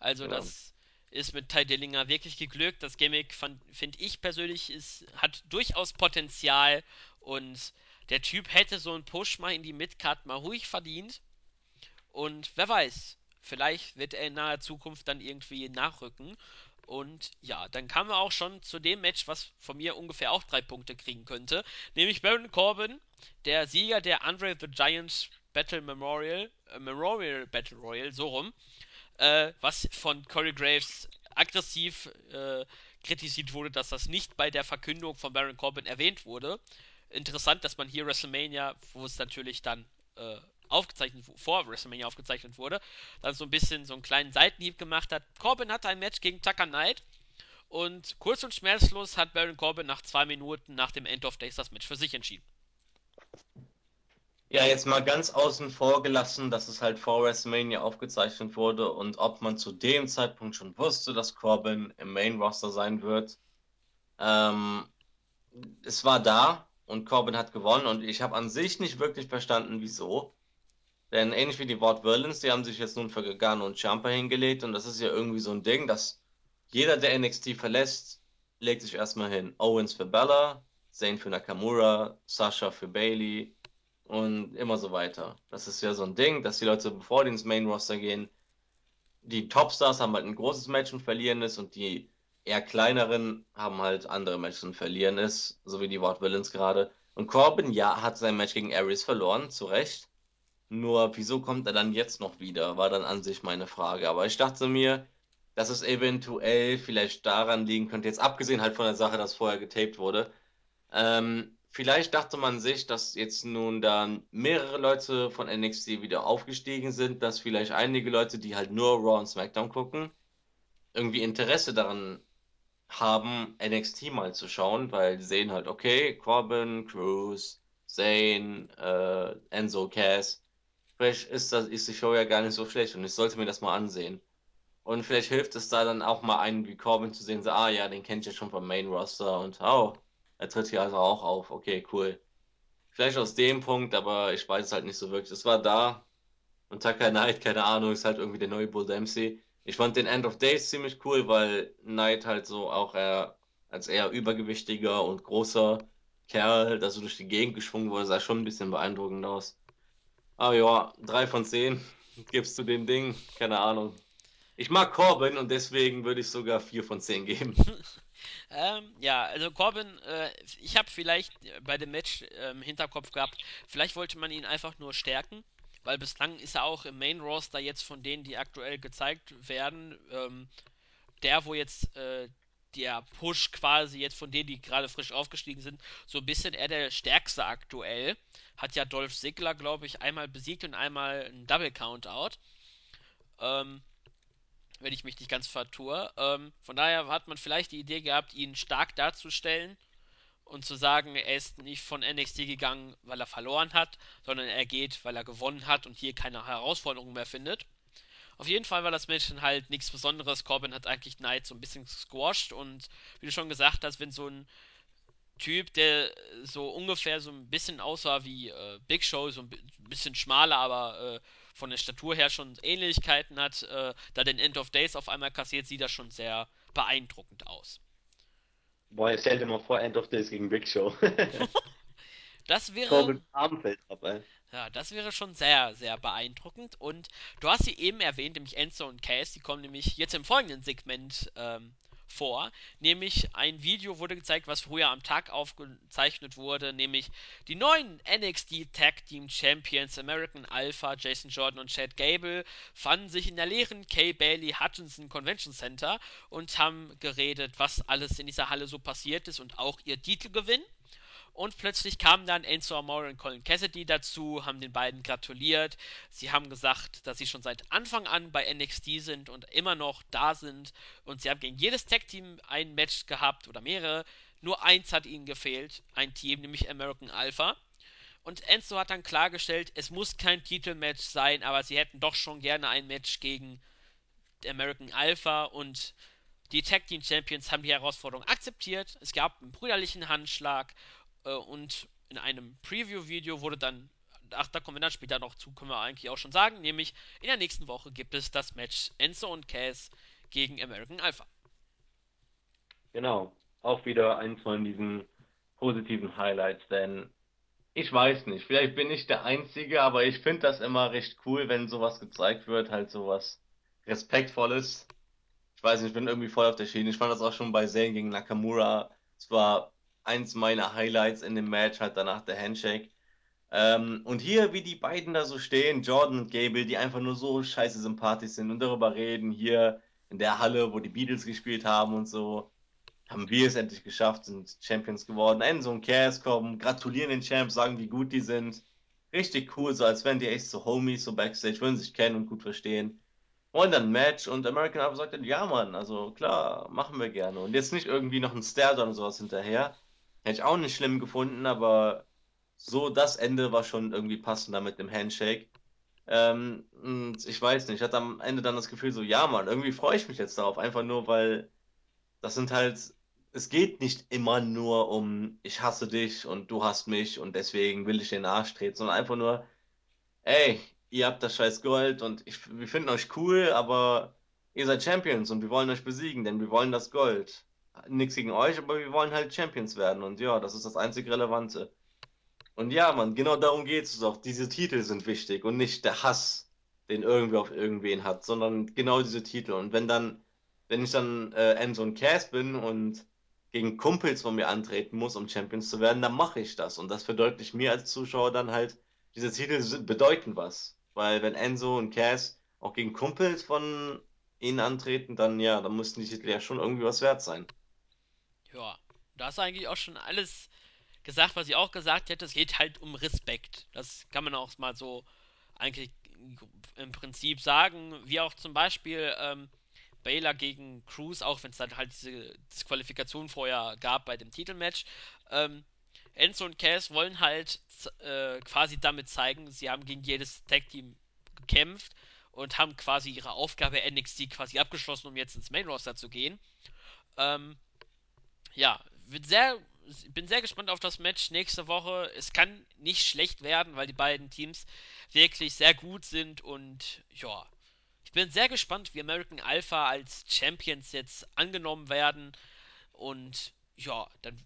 Also Ja. das ist mit Ty Dillinger wirklich geglückt. Das Gimmick, finde ich persönlich, ist, hat durchaus Potenzial und der Typ hätte so einen Push mal in die Midcard mal ruhig verdient. Und wer weiß, vielleicht wird er in naher Zukunft dann irgendwie nachrücken. Und ja, dann kamen wir auch schon zu dem Match, was von mir ungefähr auch drei Punkte kriegen könnte. Nämlich Baron Corbin, der Sieger der Andre the Giant Battle Memorial, äh, Memorial Battle Royal, so rum, äh, was von Corey Graves aggressiv äh, kritisiert wurde, dass das nicht bei der Verkündung von Baron Corbin erwähnt wurde. Interessant, dass man hier WrestleMania, wo es natürlich dann äh, aufgezeichnet, vor WrestleMania aufgezeichnet wurde, dann so ein bisschen so einen kleinen Seitenhieb gemacht hat. Corbin hatte ein Match gegen Tucker Knight und kurz und schmerzlos hat Baron Corbin nach zwei Minuten nach dem End of Days das Match für sich entschieden. Ja, jetzt mal ganz außen vor gelassen, dass es halt vor WrestleMania aufgezeichnet wurde und ob man zu dem Zeitpunkt schon wusste, dass Corbin im Main Roster sein wird. Ähm, es war da und Corbin hat gewonnen und ich habe an sich nicht wirklich verstanden, wieso. Denn ähnlich wie die Ward Villains, die haben sich jetzt nun für Gargano und Ciampa hingelegt und das ist ja irgendwie so ein Ding, dass jeder, der NXT verlässt, legt sich erstmal hin. Owens für Bella, Zayn für Nakamura, Sasha für Bailey, und immer so weiter. Das ist ja so ein Ding, dass die Leute, bevor die ins Main Roster gehen, die Topstars haben halt ein großes Match und verlieren es und die eher kleineren haben halt andere Matches und verlieren es, so wie die Ward Villains gerade. Und Corbin, ja, hat sein Match gegen Aries verloren, zu Recht. Nur, wieso kommt er dann jetzt noch wieder, war dann an sich meine Frage. Aber ich dachte mir, dass es eventuell vielleicht daran liegen könnte, jetzt abgesehen halt von der Sache, dass vorher getaped wurde, ähm, Vielleicht dachte man sich, dass jetzt nun dann mehrere Leute von NXT wieder aufgestiegen sind, dass vielleicht einige Leute, die halt nur Raw und SmackDown gucken, irgendwie Interesse daran haben, NXT mal zu schauen, weil die sehen halt, okay, Corbin, Cruz, Zane, äh, Enzo, Cass, vielleicht ist, das, ist die Show ja gar nicht so schlecht und ich sollte mir das mal ansehen. Und vielleicht hilft es da dann auch mal einen wie Corbin zu sehen, so, ah ja, den kennt ihr schon vom Main Roster und oh, er tritt hier also auch auf. Okay, cool. Vielleicht aus dem Punkt, aber ich weiß es halt nicht so wirklich. Es war da. Und Tucker Knight, keine Ahnung, ist halt irgendwie der neue Bull Dempsey. Ich fand den End of Days ziemlich cool, weil Knight halt so auch eher als eher übergewichtiger und großer Kerl, der so durch die Gegend geschwungen wurde, sah schon ein bisschen beeindruckend aus. Aber ja, drei von zehn gibst du dem Ding, keine Ahnung. Ich mag Corbin und deswegen würde ich sogar vier von zehn geben. (laughs) Ähm, ja, also Corbin, äh, ich habe vielleicht bei dem Match äh, im Hinterkopf gehabt, vielleicht wollte man ihn einfach nur stärken, weil bislang ist er auch im Main Roster jetzt von denen, die aktuell gezeigt werden, ähm, der, wo jetzt äh, der Push quasi jetzt von denen, die gerade frisch aufgestiegen sind, so ein bisschen eher der stärkste aktuell. Hat ja Dolph Ziggler, glaube ich, einmal besiegt und einmal einen Double Countout. Ähm, wenn ich mich nicht ganz vertue. Ähm, von daher hat man vielleicht die Idee gehabt, ihn stark darzustellen und zu sagen, er ist nicht von NXT gegangen, weil er verloren hat, sondern er geht, weil er gewonnen hat und hier keine Herausforderungen mehr findet. Auf jeden Fall war das Match halt nichts Besonderes. Corbin hat eigentlich Knight so ein bisschen squashed und wie du schon gesagt hast, wenn so ein Typ, der so ungefähr so ein bisschen aussah wie äh, Big Show, so ein bisschen schmaler, aber äh, von der Statur her schon Ähnlichkeiten hat, äh, da den End of Days auf einmal kassiert, sieht das schon sehr beeindruckend aus. Boah, jetzt stell dir mal vor, End of Days gegen Big Show. (laughs) (laughs) das wäre. Corbin Armfeld ab, ey. Ja, das wäre schon sehr, sehr beeindruckend. Und du hast sie eben erwähnt, nämlich Enzo und Case, die kommen nämlich jetzt im folgenden Segment ähm, vor. Nämlich ein Video wurde gezeigt, was früher am Tag aufgezeichnet wurde, nämlich die neuen NXT Tag Team Champions American Alpha, Jason Jordan und Chad Gable fanden sich in der leeren Kay Bailey Hutchinson Convention Center und haben geredet, was alles in dieser Halle so passiert ist und auch ihr Titelgewinn. Und plötzlich kamen dann Enzo Amore und Colin Cassidy dazu, haben den beiden gratuliert. Sie haben gesagt, dass sie schon seit Anfang an bei NXT sind und immer noch da sind. Und sie haben gegen jedes Tag-Team ein Match gehabt oder mehrere. Nur eins hat ihnen gefehlt, ein Team, nämlich American Alpha. Und Enzo hat dann klargestellt, es muss kein Titelmatch sein, aber sie hätten doch schon gerne ein Match gegen American Alpha und die Tag Team Champions haben die Herausforderung akzeptiert. Es gab einen brüderlichen Handschlag und in einem Preview-Video wurde dann, ach, da kommen wir dann später noch zu, können wir eigentlich auch schon sagen, nämlich in der nächsten Woche gibt es das Match Enzo und Cass gegen American Alpha. Genau. Auch wieder eins von diesen positiven Highlights, denn ich weiß nicht, vielleicht bin ich der Einzige, aber ich finde das immer recht cool, wenn sowas gezeigt wird, halt sowas Respektvolles. Ich weiß nicht, ich bin irgendwie voll auf der Schiene. Ich fand das auch schon bei Zayn gegen Nakamura. Es war eins meiner Highlights in dem Match, halt danach der Handshake. Ähm, und hier, wie die beiden da so stehen, Jordan und Gable, die einfach nur so scheiße sympathisch sind und darüber reden, hier in der Halle, wo die Beatles gespielt haben und so, haben wir es endlich geschafft, sind Champions geworden. Enzo und Cass kommen, gratulieren den Champs, sagen, wie gut die sind. Richtig cool, so als wären die echt so Homies, so Backstage, würden sich kennen und gut verstehen. Wollen dann ein Match und American Alpha sagt dann, ja Mann, also klar, machen wir gerne. Und jetzt nicht irgendwie noch ein Stare oder sowas hinterher. Hätte ich auch nicht schlimm gefunden, aber so das Ende war schon irgendwie passender mit dem Handshake. Ähm, und ich weiß nicht, ich hatte am Ende dann das Gefühl so, ja Mann, irgendwie freue ich mich jetzt darauf, einfach nur, weil das sind halt, es geht nicht immer nur um, ich hasse dich und du hasst mich und deswegen will ich den Arsch treten, sondern einfach nur, ey, ihr habt das scheiß Gold und ich, wir finden euch cool, aber ihr seid Champions und wir wollen euch besiegen, denn wir wollen das Gold. Nichts gegen euch, aber wir wollen halt Champions werden und ja, das ist das einzig Relevante. Und ja, Mann, genau darum geht es auch. Diese Titel sind wichtig und nicht der Hass, den irgendwer auf irgendwen hat, sondern genau diese Titel. Und wenn dann, wenn ich dann äh, Enzo und Cass bin und gegen Kumpels von mir antreten muss, um Champions zu werden, dann mache ich das. Und das verdeutlicht mir als Zuschauer dann halt, diese Titel bedeuten was. Weil wenn Enzo und Cass auch gegen Kumpels von ihnen antreten, dann ja, dann müssten die Titel ja schon irgendwie was wert sein. Ja, da ist eigentlich auch schon alles gesagt, was ich auch gesagt hätte. Es geht halt um Respekt. Das kann man auch mal so eigentlich im Prinzip sagen. Wie auch zum Beispiel ähm, Baylor gegen Cruz, auch wenn es dann halt diese Disqualifikation vorher gab bei dem Titelmatch. Ähm, Enzo und Cass wollen halt äh, quasi damit zeigen, sie haben gegen jedes Tag-Team gekämpft und haben quasi ihre Aufgabe NXT quasi abgeschlossen, um jetzt ins Main Roster zu gehen. Ähm, ja, wird sehr, bin sehr gespannt auf das Match nächste Woche. Es kann nicht schlecht werden, weil die beiden Teams wirklich sehr gut sind und ja, ich bin sehr gespannt, wie American Alpha als Champions jetzt angenommen werden und ja, dann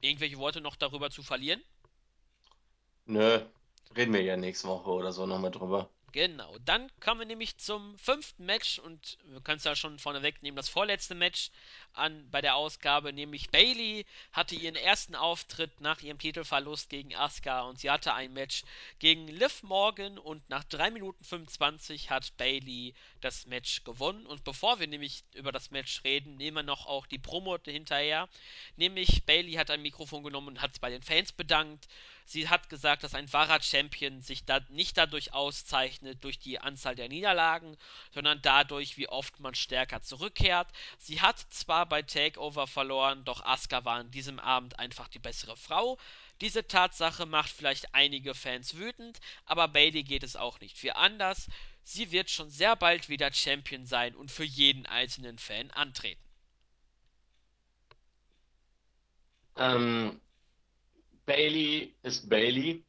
irgendwelche Worte noch darüber zu verlieren. Nö, reden wir ja nächste Woche oder so nochmal drüber. Genau, dann kommen wir nämlich zum fünften Match und wir können es ja schon vorneweg nehmen, das vorletzte Match an bei der Ausgabe, nämlich Bailey hatte ihren ersten Auftritt nach ihrem Titelverlust gegen Asuka und sie hatte ein Match gegen Liv Morgan und nach 3 Minuten 25 hat Bailey das Match gewonnen. Und bevor wir nämlich über das Match reden, nehmen wir noch auch die Promo hinterher, nämlich Bailey hat ein Mikrofon genommen und hat sich bei den Fans bedankt Sie hat gesagt, dass ein wahrer Champion sich da nicht dadurch auszeichnet durch die Anzahl der Niederlagen, sondern dadurch, wie oft man stärker zurückkehrt. Sie hat zwar bei Takeover verloren, doch Asuka war an diesem Abend einfach die bessere Frau. Diese Tatsache macht vielleicht einige Fans wütend, aber Bailey geht es auch nicht viel anders. Sie wird schon sehr bald wieder Champion sein und für jeden einzelnen Fan antreten. Ähm, Bailey ist Bailey.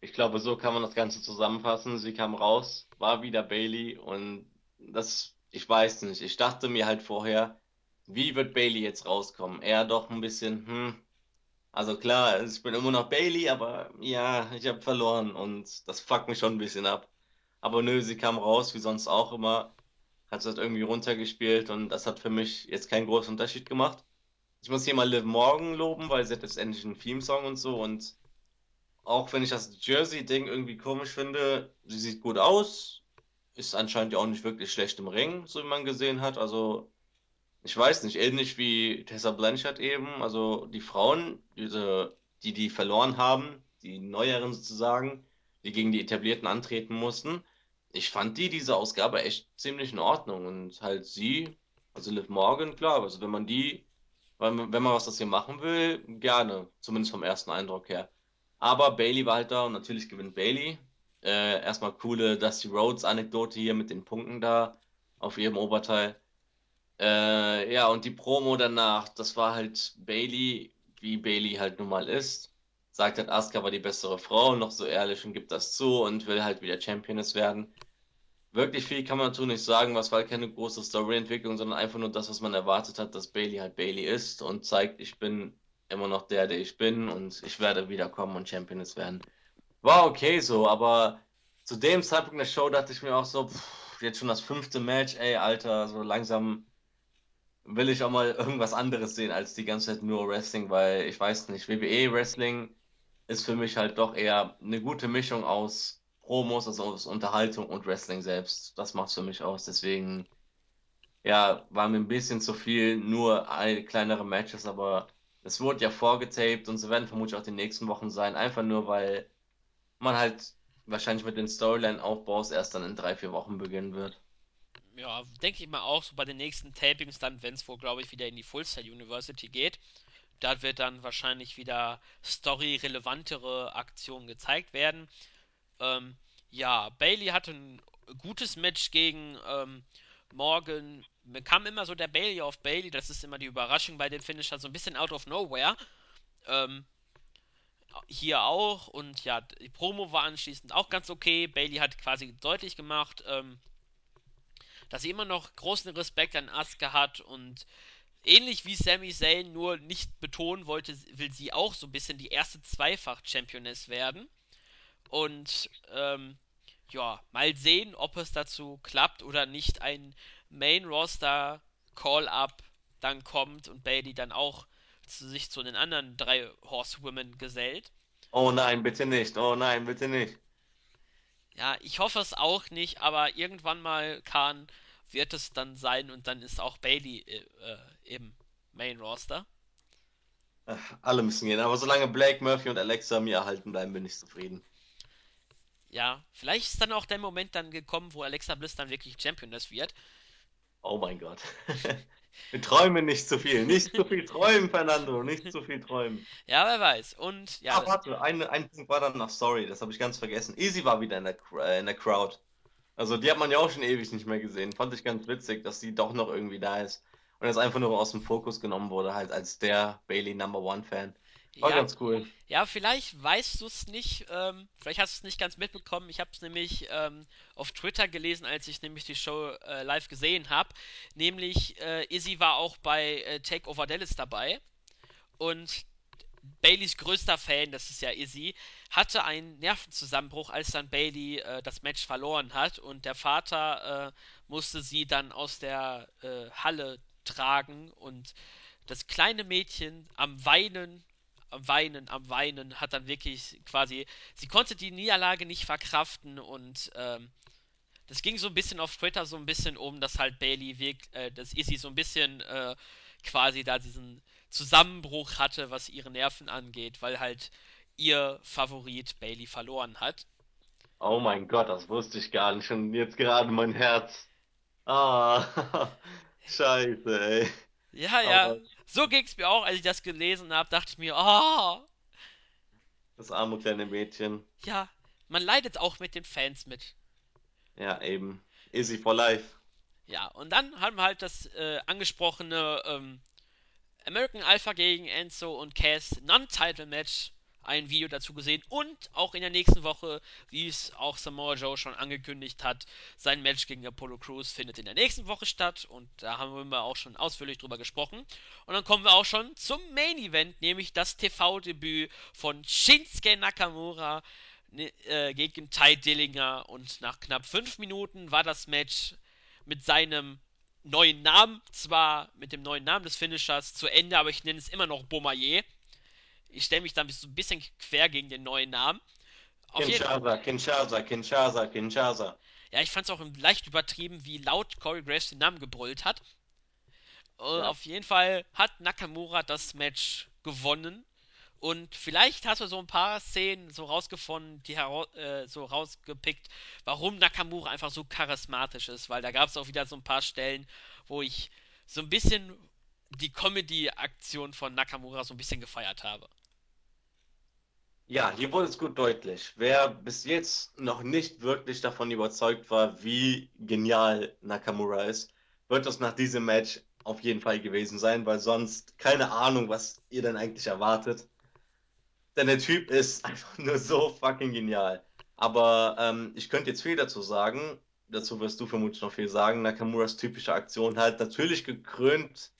Ich glaube, so kann man das Ganze zusammenfassen. Sie kam raus, war wieder Bailey und das, ich weiß nicht. Ich dachte mir halt vorher, wie wird Bailey jetzt rauskommen? Eher doch ein bisschen, hm. Also klar, ich bin immer noch Bailey, aber ja, ich habe verloren und das fuckt mich schon ein bisschen ab. Aber nö, sie kam raus, wie sonst auch immer, hat es halt irgendwie runtergespielt und das hat für mich jetzt keinen großen Unterschied gemacht. Ich muss hier mal Liv Morgan loben, weil sie hat jetzt endlich einen Theme-Song und so. Und auch wenn ich das Jersey-Ding irgendwie komisch finde, sie sieht gut aus. Ist anscheinend ja auch nicht wirklich schlecht im Ring, so wie man gesehen hat. Also, ich weiß nicht, ähnlich wie Tessa Blanchard eben. Also, die Frauen, diese, die die verloren haben, die Neueren sozusagen, die gegen die Etablierten antreten mussten. Ich fand die, diese Ausgabe echt ziemlich in Ordnung. Und halt sie, also Liv Morgan, klar, also wenn man die weil, wenn man was das hier machen will, gerne. Zumindest vom ersten Eindruck her. Aber Bailey war halt da und natürlich gewinnt Bailey. Äh, erstmal coole Dusty Rhodes Anekdote hier mit den Punkten da auf ihrem Oberteil. Äh, ja, und die Promo danach, das war halt Bailey, wie Bailey halt nun mal ist. Sagt halt, Asuka war die bessere Frau, noch so ehrlich und gibt das zu und will halt wieder Championess werden Wirklich viel kann man dazu nicht sagen, was war halt keine große Storyentwicklung, sondern einfach nur das, was man erwartet hat, dass Bailey halt Bailey ist und zeigt, ich bin immer noch der, der ich bin und ich werde wiederkommen und Championess werden. War okay so, aber zu dem Zeitpunkt der Show dachte ich mir auch so, pff, jetzt schon das fünfte Match, ey, Alter, so langsam will ich auch mal irgendwas anderes sehen als die ganze Zeit nur Wrestling, weil ich weiß nicht, WWE Wrestling ist für mich halt doch eher eine gute Mischung aus Promos, also aus Unterhaltung und Wrestling selbst. Das macht's für mich aus. Deswegen, ja, war mir ein bisschen zu viel, nur ein, kleinere Matches, aber es wurde ja vorgetaped und so werden vermutlich auch die nächsten Wochen sein, einfach nur weil man halt wahrscheinlich mit den Storyline-Aufbaus erst dann in drei, vier Wochen beginnen wird. Ja, denke ich mal auch so bei den nächsten Tapings dann, wenn es wohl, glaube ich, wieder in die Full Sail University geht. Da wird dann wahrscheinlich wieder story-relevantere Aktionen gezeigt werden. Ähm, ja, Bailey hatte ein gutes Match gegen ähm, Morgan. Mir kam immer so der Bailey auf Bailey, das ist immer die Überraschung bei den Finishern, so ein bisschen out of nowhere. Ähm, hier auch und ja, die Promo war anschließend auch ganz okay. Bailey hat quasi deutlich gemacht, ähm, dass sie immer noch großen Respekt an Asuka hat und ähnlich wie Sami Zayn nur nicht betonen wollte, will sie auch so ein bisschen die erste Zweifach-Championess werden. Und ähm, ja, mal sehen, ob es dazu klappt oder nicht ein Main-Roster Call-Up dann kommt und Bailey dann auch zu sich zu den anderen drei Horsewomen gesellt. Oh nein, bitte nicht. Oh nein, bitte nicht. Ja, ich hoffe es auch nicht, aber irgendwann mal kann, wird es dann sein und dann ist auch Bailey äh, äh, im Main Roster. Ach, alle müssen gehen, aber solange Blake, Murphy und Alexa mir erhalten bleiben, bin ich zufrieden. Ja, vielleicht ist dann auch der Moment dann gekommen, wo Alexa Bliss dann wirklich Championess wird. Oh mein Gott. (laughs) Wir träumen nicht zu viel. Nicht zu viel träumen, Fernando. Nicht zu viel träumen. Ja, wer weiß. Und ja. Ah, warte, ein, ein Punkt war dann noch, sorry, das habe ich ganz vergessen. Easy war wieder in der, äh, in der Crowd. Also die hat man ja auch schon ewig nicht mehr gesehen. Fand ich ganz witzig, dass sie doch noch irgendwie da ist. Und jetzt einfach nur aus dem Fokus genommen wurde, halt als der Bailey Number One Fan. War ja, ganz cool. Ja, vielleicht weißt du es nicht, ähm, vielleicht hast du es nicht ganz mitbekommen. Ich habe es nämlich ähm, auf Twitter gelesen, als ich nämlich die Show äh, live gesehen habe. Nämlich, äh, Izzy war auch bei äh, Takeover Dallas dabei. Und Baileys größter Fan, das ist ja Izzy, hatte einen Nervenzusammenbruch, als dann Bailey äh, das Match verloren hat. Und der Vater äh, musste sie dann aus der äh, Halle tragen und das kleine Mädchen am Weinen am Weinen, am Weinen, hat dann wirklich quasi, sie konnte die Niederlage nicht verkraften und ähm, das ging so ein bisschen auf Twitter so ein bisschen um, dass halt Bailey, wirkt, äh, dass Izzy so ein bisschen äh, quasi da diesen Zusammenbruch hatte, was ihre Nerven angeht, weil halt ihr Favorit Bailey verloren hat. Oh mein Gott, das wusste ich gar nicht. Und jetzt gerade mein Herz. Ah, (laughs) scheiße, ey. Ja, ja. Aber So ging es mir auch, als ich das gelesen habe, dachte ich mir, oh, das arme kleine Mädchen. ja, man leidet auch mit den Fans mit. Ja, eben. Easy for life. Ja, und dann haben wir halt das äh, angesprochene ähm, American Alpha gegen Enzo und Cass Non-Title-Match. Ein Video dazu gesehen und auch in der nächsten Woche, wie es auch Samoa Joe schon angekündigt hat, sein Match gegen Apollo Crews findet in der nächsten Woche statt und da haben wir auch schon ausführlich drüber gesprochen. Und dann kommen wir auch schon zum Main Event, nämlich das TV-Debüt von Shinsuke Nakamura ne, äh, gegen Ty Dillinger und nach knapp 5 Minuten war das Match mit seinem neuen Namen, zwar mit dem neuen Namen des Finishers zu Ende, aber ich nenne es immer noch Bomaye. Ich stelle mich da so ein bisschen quer gegen den neuen Namen. Auf Kinshasa, Kinshasa, Kinshasa, Kinshasa. Ja, ich fand es auch leicht übertrieben, wie laut Corey Graves den Namen gebrüllt hat. Äh, Ja. Auf jeden Fall hat Nakamura das Match gewonnen. Und vielleicht hast du so ein paar Szenen so rausgefunden, die äh, so rausgepickt, warum Nakamura einfach so charismatisch ist, weil da gab es auch wieder so ein paar Stellen, wo ich so ein bisschen die Comedy-Aktion von Nakamura so ein bisschen gefeiert habe. Ja, hier wurde es gut deutlich. Wer bis jetzt noch nicht wirklich davon überzeugt war, wie genial Nakamura ist, wird es nach diesem Match auf jeden Fall gewesen sein, weil sonst keine Ahnung, was ihr denn eigentlich erwartet. Denn der Typ ist (laughs) einfach nur so fucking genial. Aber ähm, ich könnte jetzt viel dazu sagen. dazu wirst du vermutlich noch viel sagen, Nakamuras typische Aktion halt natürlich gekrönt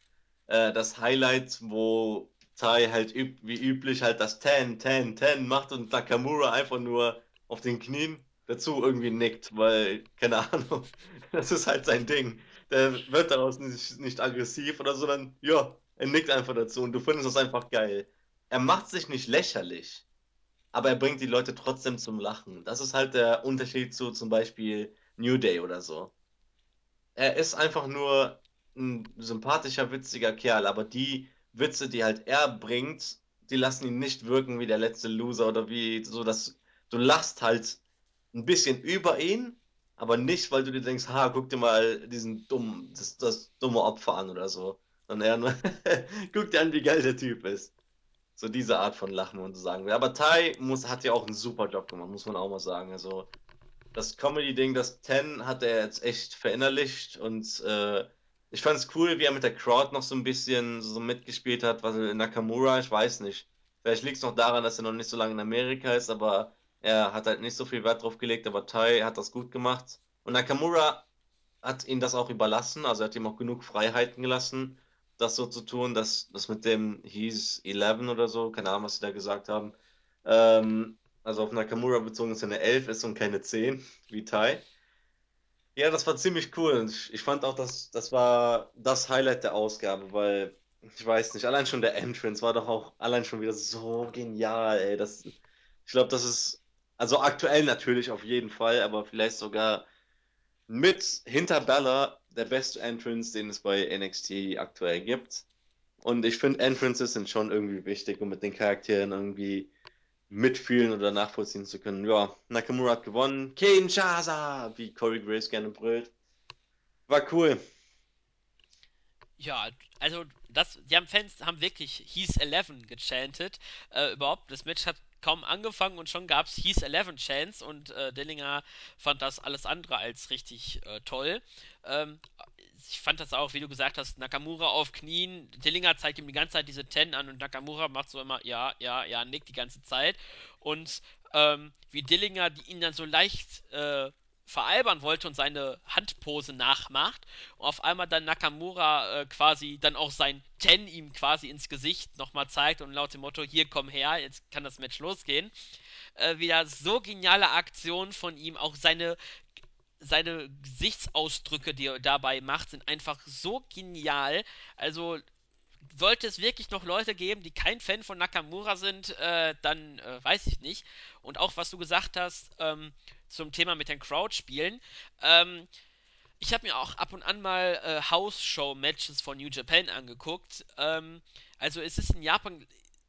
äh, das Highlight, wo Tai halt üb wie üblich halt das 10, 10, 10 macht und Nakamura einfach nur auf den Knien dazu irgendwie nickt, weil, keine Ahnung, (laughs) das ist halt sein Ding. Der wird daraus nicht, nicht aggressiv oder so, sondern ja, er nickt einfach dazu und du findest das einfach geil. Er macht sich nicht lächerlich, aber er bringt die Leute trotzdem zum Lachen. Das ist halt der Unterschied zu zum Beispiel New Day oder so. Er ist einfach nur ein sympathischer, witziger Kerl, aber die Witze, die halt er bringt, die lassen ihn nicht wirken wie der letzte Loser oder wie so, dass du lachst halt ein bisschen über ihn, aber nicht, weil du dir denkst, ha, guck dir mal diesen dummen, das, das dumme Opfer an oder so. Sondern nur, (laughs) guck dir an, wie geil der Typ ist. So diese Art von Lachen und so sagen wir. Aber Tai muss, hat ja auch einen super Job gemacht, muss man auch mal sagen. Also das Comedy-Ding, das Ten hat er jetzt echt verinnerlicht und äh, ich fand es cool, wie er mit der Crowd noch so ein bisschen so mitgespielt hat, was Nakamura, ich weiß nicht. Vielleicht liegt es noch daran, dass er noch nicht so lange in Amerika ist, aber er hat halt nicht so viel Wert drauf gelegt, aber Tai hat das gut gemacht. Und Nakamura hat ihn das auch überlassen, also er hat ihm auch genug Freiheiten gelassen, das so zu tun, dass das mit dem hieß 11 oder so, keine Ahnung, was sie da gesagt haben. Ähm, also auf Nakamura bezogen, dass er eine 11 ist und keine 10, wie Tai. Ja, das war ziemlich cool. Und ich, fand auch, dass das war das Highlight der Ausgabe, weil ich weiß nicht, allein schon der Entrance war doch auch allein schon wieder so genial, ey. Das, ich glaube, das ist also aktuell natürlich auf jeden Fall, aber vielleicht sogar mit hinter Bella der beste Entrance, den es bei NXT aktuell gibt. Und ich finde, Entrances sind schon irgendwie wichtig, um mit den Charakteren irgendwie mitfühlen oder nachvollziehen zu können. Ja, Nakamura hat gewonnen. Kinshasa, wie Corey Grace gerne brüllt. War cool. Ja, also das, die haben Fans haben wirklich He's 11 gechantet. Äh, überhaupt, das Match hat kaum angefangen und schon gab es He's 11 Chants und äh, Dillinger fand das alles andere als richtig äh, toll. Ähm, ich fand das auch, wie du gesagt hast, Nakamura auf Knien. Dillinger zeigt ihm die ganze Zeit diese Ten an und Nakamura macht so immer, ja, ja, ja, nickt die ganze Zeit. Und ähm, wie Dillinger die ihn dann so leicht äh, veralbern wollte und seine Handpose nachmacht und auf einmal dann Nakamura äh, quasi dann auch sein Ten ihm quasi ins Gesicht nochmal zeigt und laut dem Motto, hier komm her, jetzt kann das Match losgehen. Äh, wieder so geniale Aktion von ihm, auch seine seine Gesichtsausdrücke, die er dabei macht, sind einfach so genial. Also sollte es wirklich noch Leute geben, die kein Fan von Nakamura sind, äh, dann äh, weiß ich nicht. Und auch was du gesagt hast ähm, zum Thema mit den Crowd-Spielen. Ähm, ich habe mir auch ab und an mal äh, House-Show-Matches von New Japan angeguckt. Ähm, also es ist in Japan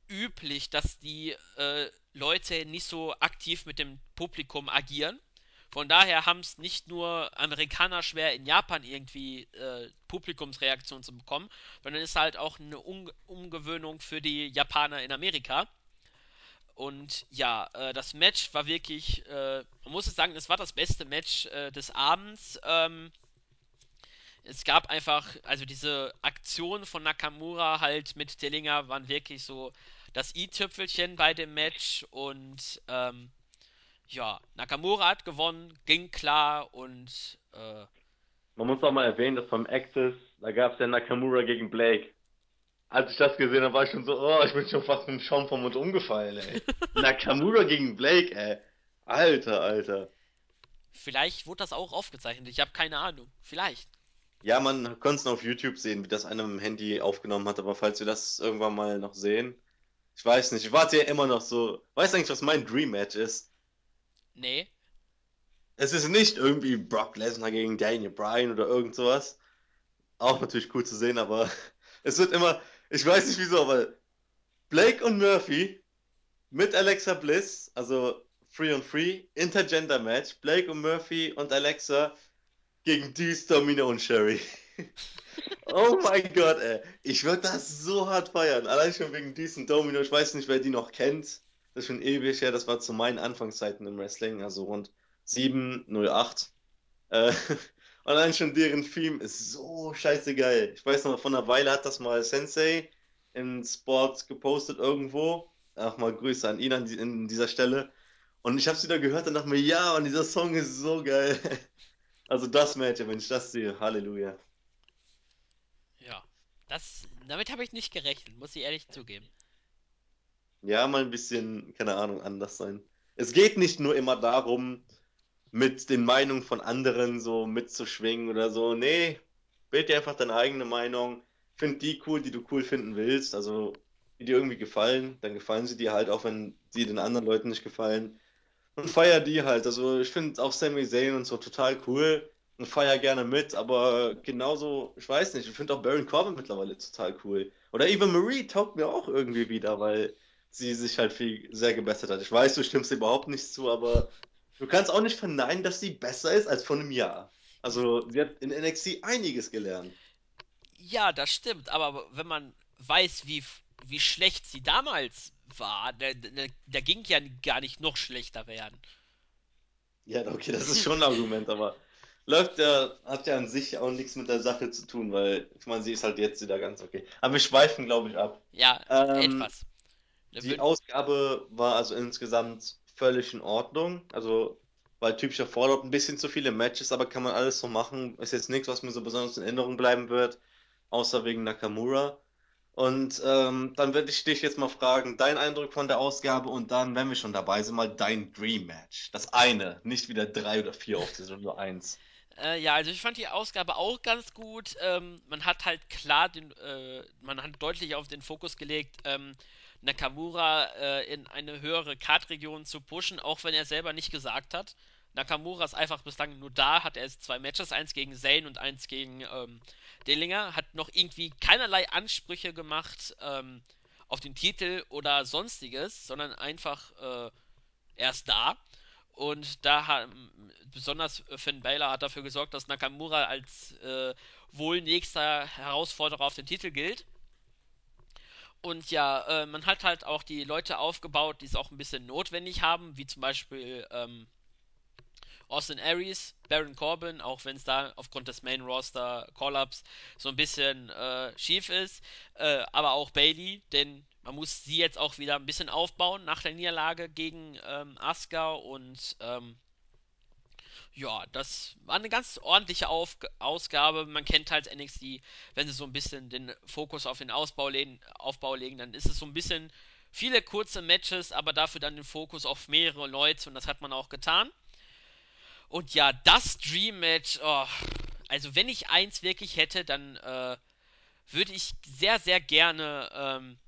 üblich, dass die äh, Leute nicht so aktiv mit dem Publikum agieren. Von daher haben es nicht nur Amerikaner schwer, in Japan irgendwie äh, Publikumsreaktion zu bekommen, sondern ist halt auch eine um Umgewöhnung für die Japaner in Amerika. Und ja, äh, das Match war wirklich, äh, man muss es sagen, es war das beste Match äh, des Abends. Ähm, es gab einfach, also diese Aktion von Nakamura halt mit Dillinger waren wirklich so das i-Tüpfelchen bei dem Match und ähm, ja, Nakamura hat gewonnen, ging klar und äh, Man muss auch mal erwähnen, dass beim Access, da gab es ja Nakamura gegen Blake. Als ich das gesehen habe, war ich schon so, oh, ich bin schon fast mit dem Schaum vom Mund umgefallen, ey. (laughs) Nakamura gegen Blake, ey. Alter, Alter. vielleicht wurde das auch aufgezeichnet. Ich habe keine Ahnung. Vielleicht. Ja, man konnte es auf YouTube sehen, wie das einer mit dem Handy aufgenommen hat, aber falls wir das irgendwann mal noch sehen, ich weiß nicht, ich warte ja immer noch so. Weißt du eigentlich, was mein Dream Match ist? Nee. Es ist nicht irgendwie Brock Lesnar gegen Daniel Bryan oder irgend sowas. Auch natürlich cool zu sehen, aber (laughs) es wird immer, ich weiß nicht wieso, aber Blake und Murphy mit Alexa Bliss, also Free on Free, Intergender Match, Blake und Murphy und Alexa gegen Deuce, Domino und Sherry. (laughs) Oh mein Gott, ey. Ich würde das so hart feiern. Allein schon wegen Deuce und Domino. Ich weiß nicht, wer die noch kennt. Das ist schon ewig her. Das war zu meinen Anfangszeiten im Wrestling, also rund 7, 08. Äh, (laughs) allein schon deren Theme ist so scheiße geil. Ich weiß noch, vor einer Weile hat das mal Sensei in Sports gepostet irgendwo. Ach, mal Grüße an ihn an, die, an dieser Stelle. Und ich habe es wieder gehört und dachte mir, ja, und dieser Song ist so geil. (laughs) Also das Match, wenn ich das sehe, Halleluja. Ja. Das, damit habe ich nicht gerechnet, muss ich ehrlich zugeben. Ja, mal ein bisschen, keine Ahnung, anders sein. Es geht nicht nur immer darum, mit den Meinungen von anderen so mitzuschwingen oder so. Nee, bild dir einfach deine eigene Meinung. Find die cool, die du cool finden willst. Also, die dir irgendwie gefallen, dann gefallen sie dir halt, auch wenn sie den anderen Leuten nicht gefallen. Und feier die halt. Also, ich finde auch Sami Zayn und so total cool und feier gerne mit, aber genauso, ich weiß nicht, ich finde auch Baron Corbin mittlerweile total cool. Oder Eva Marie taugt mir auch irgendwie wieder, weil sie sich halt viel sehr gebessert hat. Ich weiß, du stimmst ihr überhaupt nicht zu, aber du kannst auch nicht verneinen, dass sie besser ist als vor einem Jahr. Also, sie hat in NXT einiges gelernt. Ja, das stimmt, aber wenn man weiß, wie, wie schlecht sie damals war, da, da, da ging ja gar nicht noch schlechter werden. Ja, okay, das ist schon ein Argument, aber läuft ja, hat ja an sich auch nichts mit der Sache zu tun, weil ich meine, sie ist halt jetzt wieder ganz okay. Aber wir schweifen, glaube ich, ab. Ja, Ähm, etwas. Die Ausgabe war also insgesamt völlig in Ordnung. Also, weil typischer Fallout ein bisschen zu viele Matches, aber kann man alles so machen. Ist jetzt nichts, was mir so besonders in Erinnerung bleiben wird, außer wegen Nakamura. Und ähm, dann würde ich dich jetzt mal fragen, dein Eindruck von der Ausgabe und dann, wenn wir schon dabei sind, mal dein Dream Match. Das eine, nicht wieder drei oder vier auf, sondern nur eins. Äh, ja, also ich fand die Ausgabe auch ganz gut. Ähm, man hat halt klar den, äh, man hat deutlich auf den Fokus gelegt, ähm, Nakamura äh, in eine höhere Kartregion zu pushen, auch wenn er selber nicht gesagt hat. Nakamura ist einfach bislang nur da, hat erst zwei Matches, eins gegen Zayn und eins gegen ähm, Dillinger, hat noch irgendwie keinerlei Ansprüche gemacht ähm, auf den Titel oder sonstiges, sondern einfach äh, er da. Und da hat besonders Finn Balor hat dafür gesorgt, dass Nakamura als äh, wohl nächster Herausforderer auf den Titel gilt. Und ja, äh, man hat halt auch die Leute aufgebaut, die es auch ein bisschen notwendig haben, wie zum Beispiel ähm, Austin Aries, Baron Corbin, auch wenn es da aufgrund des Main Roster Call-Ups so ein bisschen äh, schief ist, äh, aber auch Bailey, denn man muss sie jetzt auch wieder ein bisschen aufbauen nach der Niederlage gegen ähm, Asuka und ähm, ja, das war eine ganz ordentliche Auf Ausgabe. Man kennt halt NXT, wenn sie so ein bisschen den Fokus auf den Ausbau legen, Aufbau legen, dann ist es so ein bisschen viele kurze Matches, aber dafür dann den Fokus auf mehrere Leute und das hat man auch getan. Und ja, das Dream Match, oh, also wenn ich eins wirklich hätte, dann äh, würde ich sehr, sehr gerne ähm,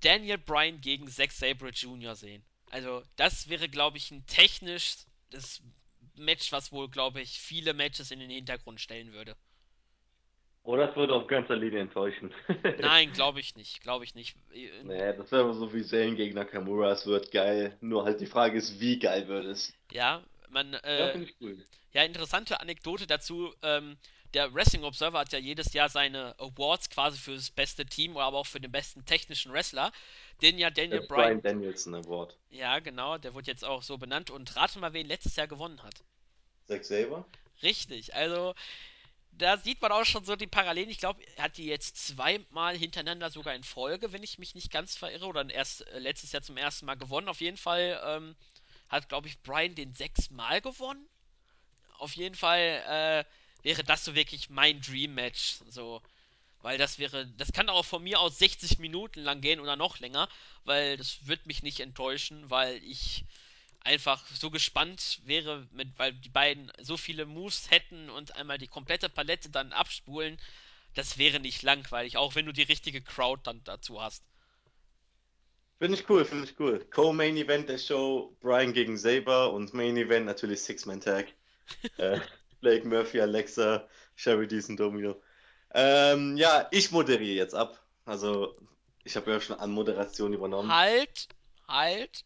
Daniel Bryan gegen Zack Sabre Jr. sehen. Also das wäre, glaube ich, ein technisch das Match, was wohl, glaube ich, viele Matches in den Hintergrund stellen würde. Oder es würde auf ganzer Linie enttäuschen. (laughs) Nein, glaube ich nicht. Glaube ich nicht. Naja, das wäre so wie Zayn gegen Nakamura, es wird geil. Nur halt die Frage ist, wie geil wird es? Ja, man, Ja, äh, finde ich cool. ja, interessante Anekdote dazu. Ähm, der Wrestling Observer hat ja jedes Jahr seine Awards quasi für das beste Team oder aber auch für den besten technischen Wrestler, den ja Daniel Das Bryan, Bryan Danielson Award. ja genau, der wurde jetzt auch so benannt und rate mal, wen letztes Jahr gewonnen hat. Zack Sabre? Richtig, also da sieht man auch schon so die Parallelen. Ich glaube, er hat die jetzt zweimal hintereinander sogar in Folge, wenn ich mich nicht ganz verirre, oder erst äh, letztes Jahr zum ersten Mal gewonnen. Auf jeden Fall ähm, hat, glaube ich, Brian den sechsmal gewonnen. Auf jeden Fall äh, wäre das so wirklich mein Dream Match. So, weil das wäre, das kann auch von mir aus 60 Minuten lang gehen oder noch länger, weil das wird mich nicht enttäuschen, weil ich einfach so gespannt wäre, mit, weil die beiden so viele Moves hätten und einmal die komplette Palette dann abspulen, das wäre nicht langweilig, auch wenn du die richtige Crowd dann dazu hast. Finde ich cool, finde ich cool. Co-Main Event der Show, Bryan gegen Sabre und Main Event natürlich Six-Man-Tag. (laughs) Äh, Blake Murphy, Alexa, Sherry Dees und Domino. Ähm, ja, ich moderiere jetzt ab. Also, ich habe ja schon an Moderation übernommen. Halt, halt.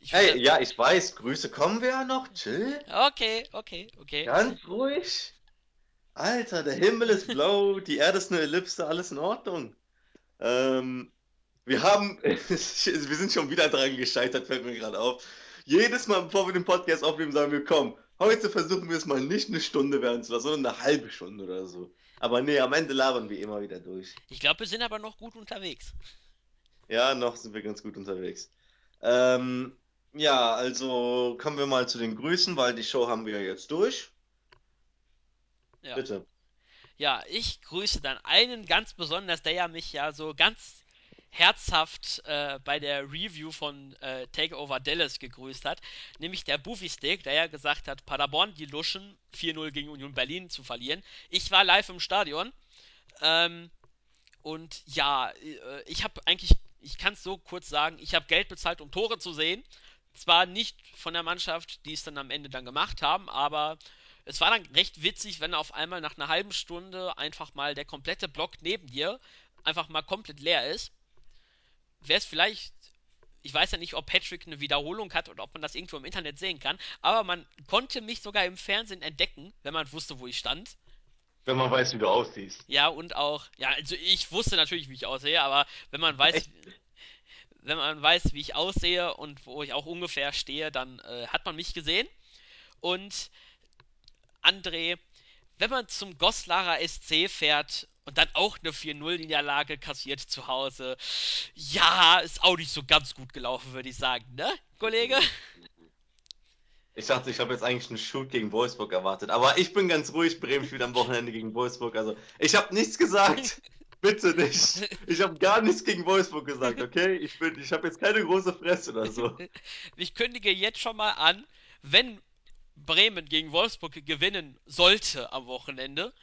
Ich Hey, ja, ich weiß, Grüße kommen wir ja noch. Chill. Okay, okay, okay. Ganz ruhig. Alter, der Himmel ist blau, die Erde ist eine Ellipse, alles in Ordnung. Ähm, wir haben, (laughs) wir sind schon wieder dran gescheitert, fällt mir gerade auf. Jedes Mal, bevor wir den Podcast aufnehmen, sagen wir, komm, heute versuchen wir es mal nicht eine Stunde werden zu lassen, sondern eine halbe Stunde oder so. Aber nee, am Ende labern wir immer wieder durch. Ich glaube, wir sind aber noch gut unterwegs. Ja, noch sind wir ganz gut unterwegs. Ähm, Ja, also kommen wir mal zu den Grüßen, weil die Show haben wir ja jetzt durch. Ja. Bitte. Ja, ich grüße dann einen ganz besonders, der ja mich ja so ganz herzhaft äh, bei der Review von äh, Takeover Dallas gegrüßt hat, nämlich der Buffy Stick, der ja gesagt hat, Paderborn, die Luschen 4-0 gegen Union Berlin zu verlieren. Ich war live im Stadion ähm, und ja, äh, ich habe eigentlich, ich kann es so kurz sagen, ich habe Geld bezahlt, um Tore zu sehen. Zwar nicht von der Mannschaft, die es dann am Ende dann gemacht haben, aber es war dann recht witzig, wenn auf einmal nach einer halben Stunde einfach mal der komplette Block neben dir einfach mal komplett leer ist. Wäre es vielleicht, ich weiß ja nicht, ob Patrick eine Wiederholung hat oder ob man das irgendwo im Internet sehen kann, aber man konnte mich sogar im Fernsehen entdecken, wenn man wusste, wo ich stand. Wenn man weiß, wie du aussiehst. Ja, und auch, ja, also ich wusste natürlich, wie ich aussehe, aber wenn man weiß, Echt? wenn man weiß, wie ich aussehe und wo ich auch ungefähr stehe, dann äh, hat man mich gesehen. Und André, wenn man zum Goslarer SC fährt und dann auch eine 4-0-Niederlage kassiert zu Hause, ja, ist auch nicht so ganz gut gelaufen, würde ich sagen, ne, Kollege? Ich dachte, ich habe jetzt eigentlich einen Shoot gegen Wolfsburg erwartet, aber ich bin ganz ruhig. Bremen spielt am Wochenende gegen Wolfsburg. Also, ich habe nichts gesagt. (laughs) Bitte nicht. Ich habe gar nichts gegen Wolfsburg gesagt, okay? Ich bin, ich habe jetzt keine große Fresse oder so. (laughs) Ich kündige jetzt schon mal an, wenn Bremen gegen Wolfsburg gewinnen sollte am Wochenende,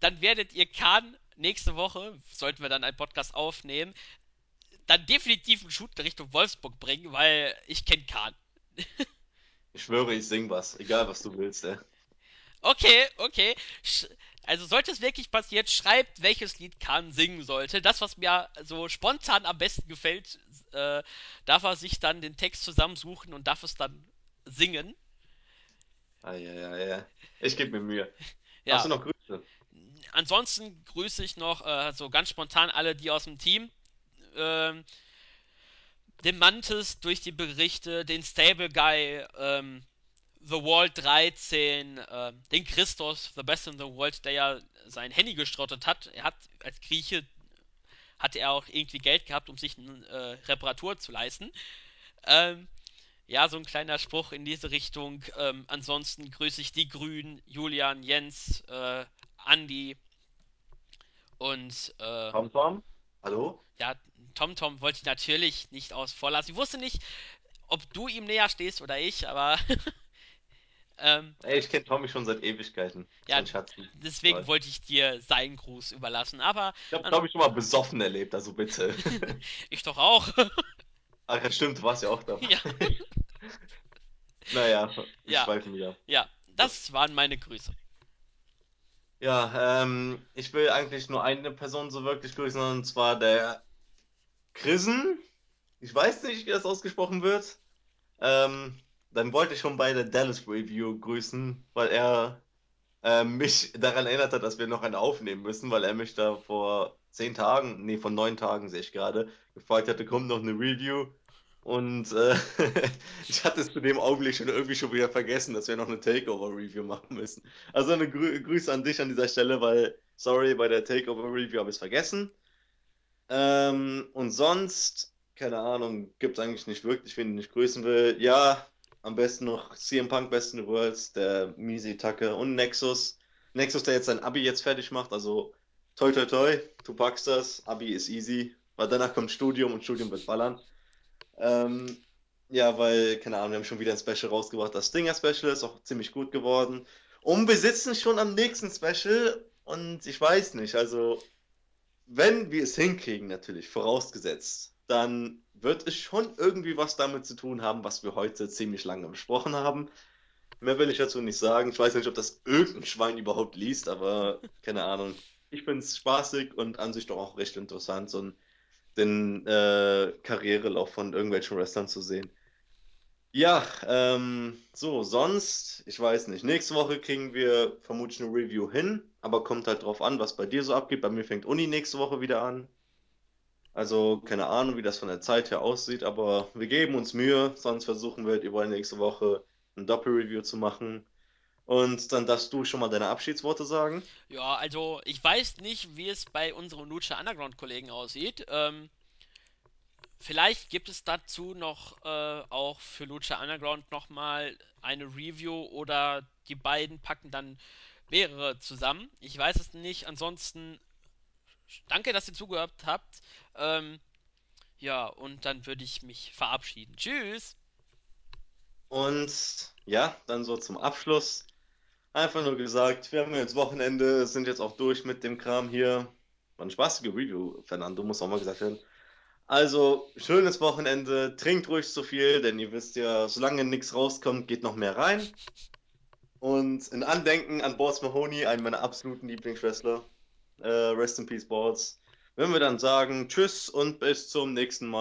dann werdet ihr Kahn nächste Woche, sollten wir dann einen Podcast aufnehmen, dann definitiv einen Shoot in Richtung Wolfsburg bringen, weil ich kenne Kahn. (laughs) Ich schwöre, ich sing was, egal was du willst, ey. Okay, okay. Also sollte es wirklich passieren, schreibt, welches Lied Kahn singen sollte. Das, was mir so spontan am besten gefällt, äh, darf er sich dann den Text zusammensuchen und darf es dann singen. Ah, ja, ja, ja. Ich gebe mir Mühe. Hast Ja, du noch Grüße? Ansonsten grüße ich noch äh, so ganz spontan alle, die aus dem Team ähm, den Mantis durch die Berichte, den Stable Guy, ähm, The Wall 13, ähm, den Christos, The Best in the World, der ja sein Handy geschrottet hat. Er hat als Grieche hatte er auch irgendwie Geld gehabt, um sich eine äh, Reparatur zu leisten. Ähm, ja, so ein kleiner Spruch in diese Richtung. Ähm, ansonsten grüße ich die Grünen, Julian, Jens, äh, Andi und äh, Tom Tom? Hallo? ja, TomTom wollte ich natürlich nicht aus vorlassen. Ich wusste nicht, ob du ihm näher stehst oder ich, aber (laughs) ähm, Ey, ich kenne Tommy schon seit Ewigkeiten. ja, deswegen Toll. wollte ich dir seinen Gruß überlassen. Aber Ich habe Tommy schon mal besoffen erlebt, also bitte. (laughs) ich doch auch. (laughs) Ach ja, stimmt, du warst ja auch ja, dabei. Naja, wir ja, schweifen wieder. ja, das waren meine Grüße. Ja, ähm, ich will eigentlich nur eine Person so wirklich grüßen, und zwar der Chrisen. Ich weiß nicht, wie das ausgesprochen wird. Ähm, dann wollte ich schon bei der Dallas Review grüßen, weil er äh, mich daran erinnert hat, dass wir noch eine aufnehmen müssen, weil er mich da vor zehn Tagen, nee, vor neun Tagen sehe ich gerade, gefragt hatte, kommt noch eine Review? Und äh, (laughs) ich hatte es zu dem Augenblick schon irgendwie schon wieder vergessen, dass wir noch eine Takeover-Review machen müssen. Also eine Grü Grüße an dich an dieser Stelle, weil, sorry, bei der Takeover-Review habe ich es vergessen. Ähm, und sonst, keine Ahnung, gibt es eigentlich nicht wirklich, wen ich grüßen will. Ja, am besten noch CM Punk Best in the Worlds, der Misi Tucker und Nexus. Nexus, der jetzt sein Abi jetzt fertig macht, also toi toi toi, du packst das, Abi ist easy, weil danach kommt Studium und Studium wird ballern. Ähm, ja, weil, keine Ahnung, wir haben schon wieder ein Special rausgebracht. Das Stinger Special ist auch ziemlich gut geworden. Und wir sitzen schon am nächsten Special und ich weiß nicht, also wenn wir es hinkriegen, natürlich, vorausgesetzt, dann wird es schon irgendwie was damit zu tun haben, was wir heute ziemlich lange besprochen haben. Mehr will ich dazu nicht sagen. Ich weiß nicht, ob das irgendein Schwein überhaupt liest, aber keine Ahnung. Ich finde es spaßig und an sich doch auch recht interessant, so einen, den äh, Karrierelauf von irgendwelchen Wrestlern zu sehen. Ja, ähm, so, sonst, ich weiß nicht. Nächste Woche kriegen wir vermutlich eine Review hin, aber kommt halt drauf an, was bei dir so abgeht. Bei mir fängt Uni nächste Woche wieder an. Also keine Ahnung, wie das von der Zeit her aussieht, aber wir geben uns Mühe, sonst versuchen wir halt über nächste Woche ein Doppelreview zu machen. Und dann darfst du schon mal deine Abschiedsworte sagen. Ja, also ich weiß nicht, wie es bei unseren Lucha Underground Kollegen aussieht. Ähm, vielleicht gibt es dazu noch äh, auch für Lucha Underground nochmal eine Review oder die beiden packen dann mehrere zusammen. Ich weiß es nicht. Ansonsten danke, dass ihr zugehört habt. Ähm, ja, und dann würde ich mich verabschieden. Tschüss! Und ja, dann so zum Abschluss. Einfach nur gesagt, wir haben jetzt Wochenende, sind jetzt auch durch mit dem Kram hier. War eine spaßige Review, Fernando, muss auch mal gesagt werden. Also, schönes Wochenende, trinkt ruhig so viel, denn ihr wisst ja, solange nichts rauskommt, geht noch mehr rein. Und in Andenken an Boards Mahoney, einen meiner absoluten Lieblingswrestler, äh, Rest in Peace Boards, würden wir dann sagen Tschüss und bis zum nächsten Mal.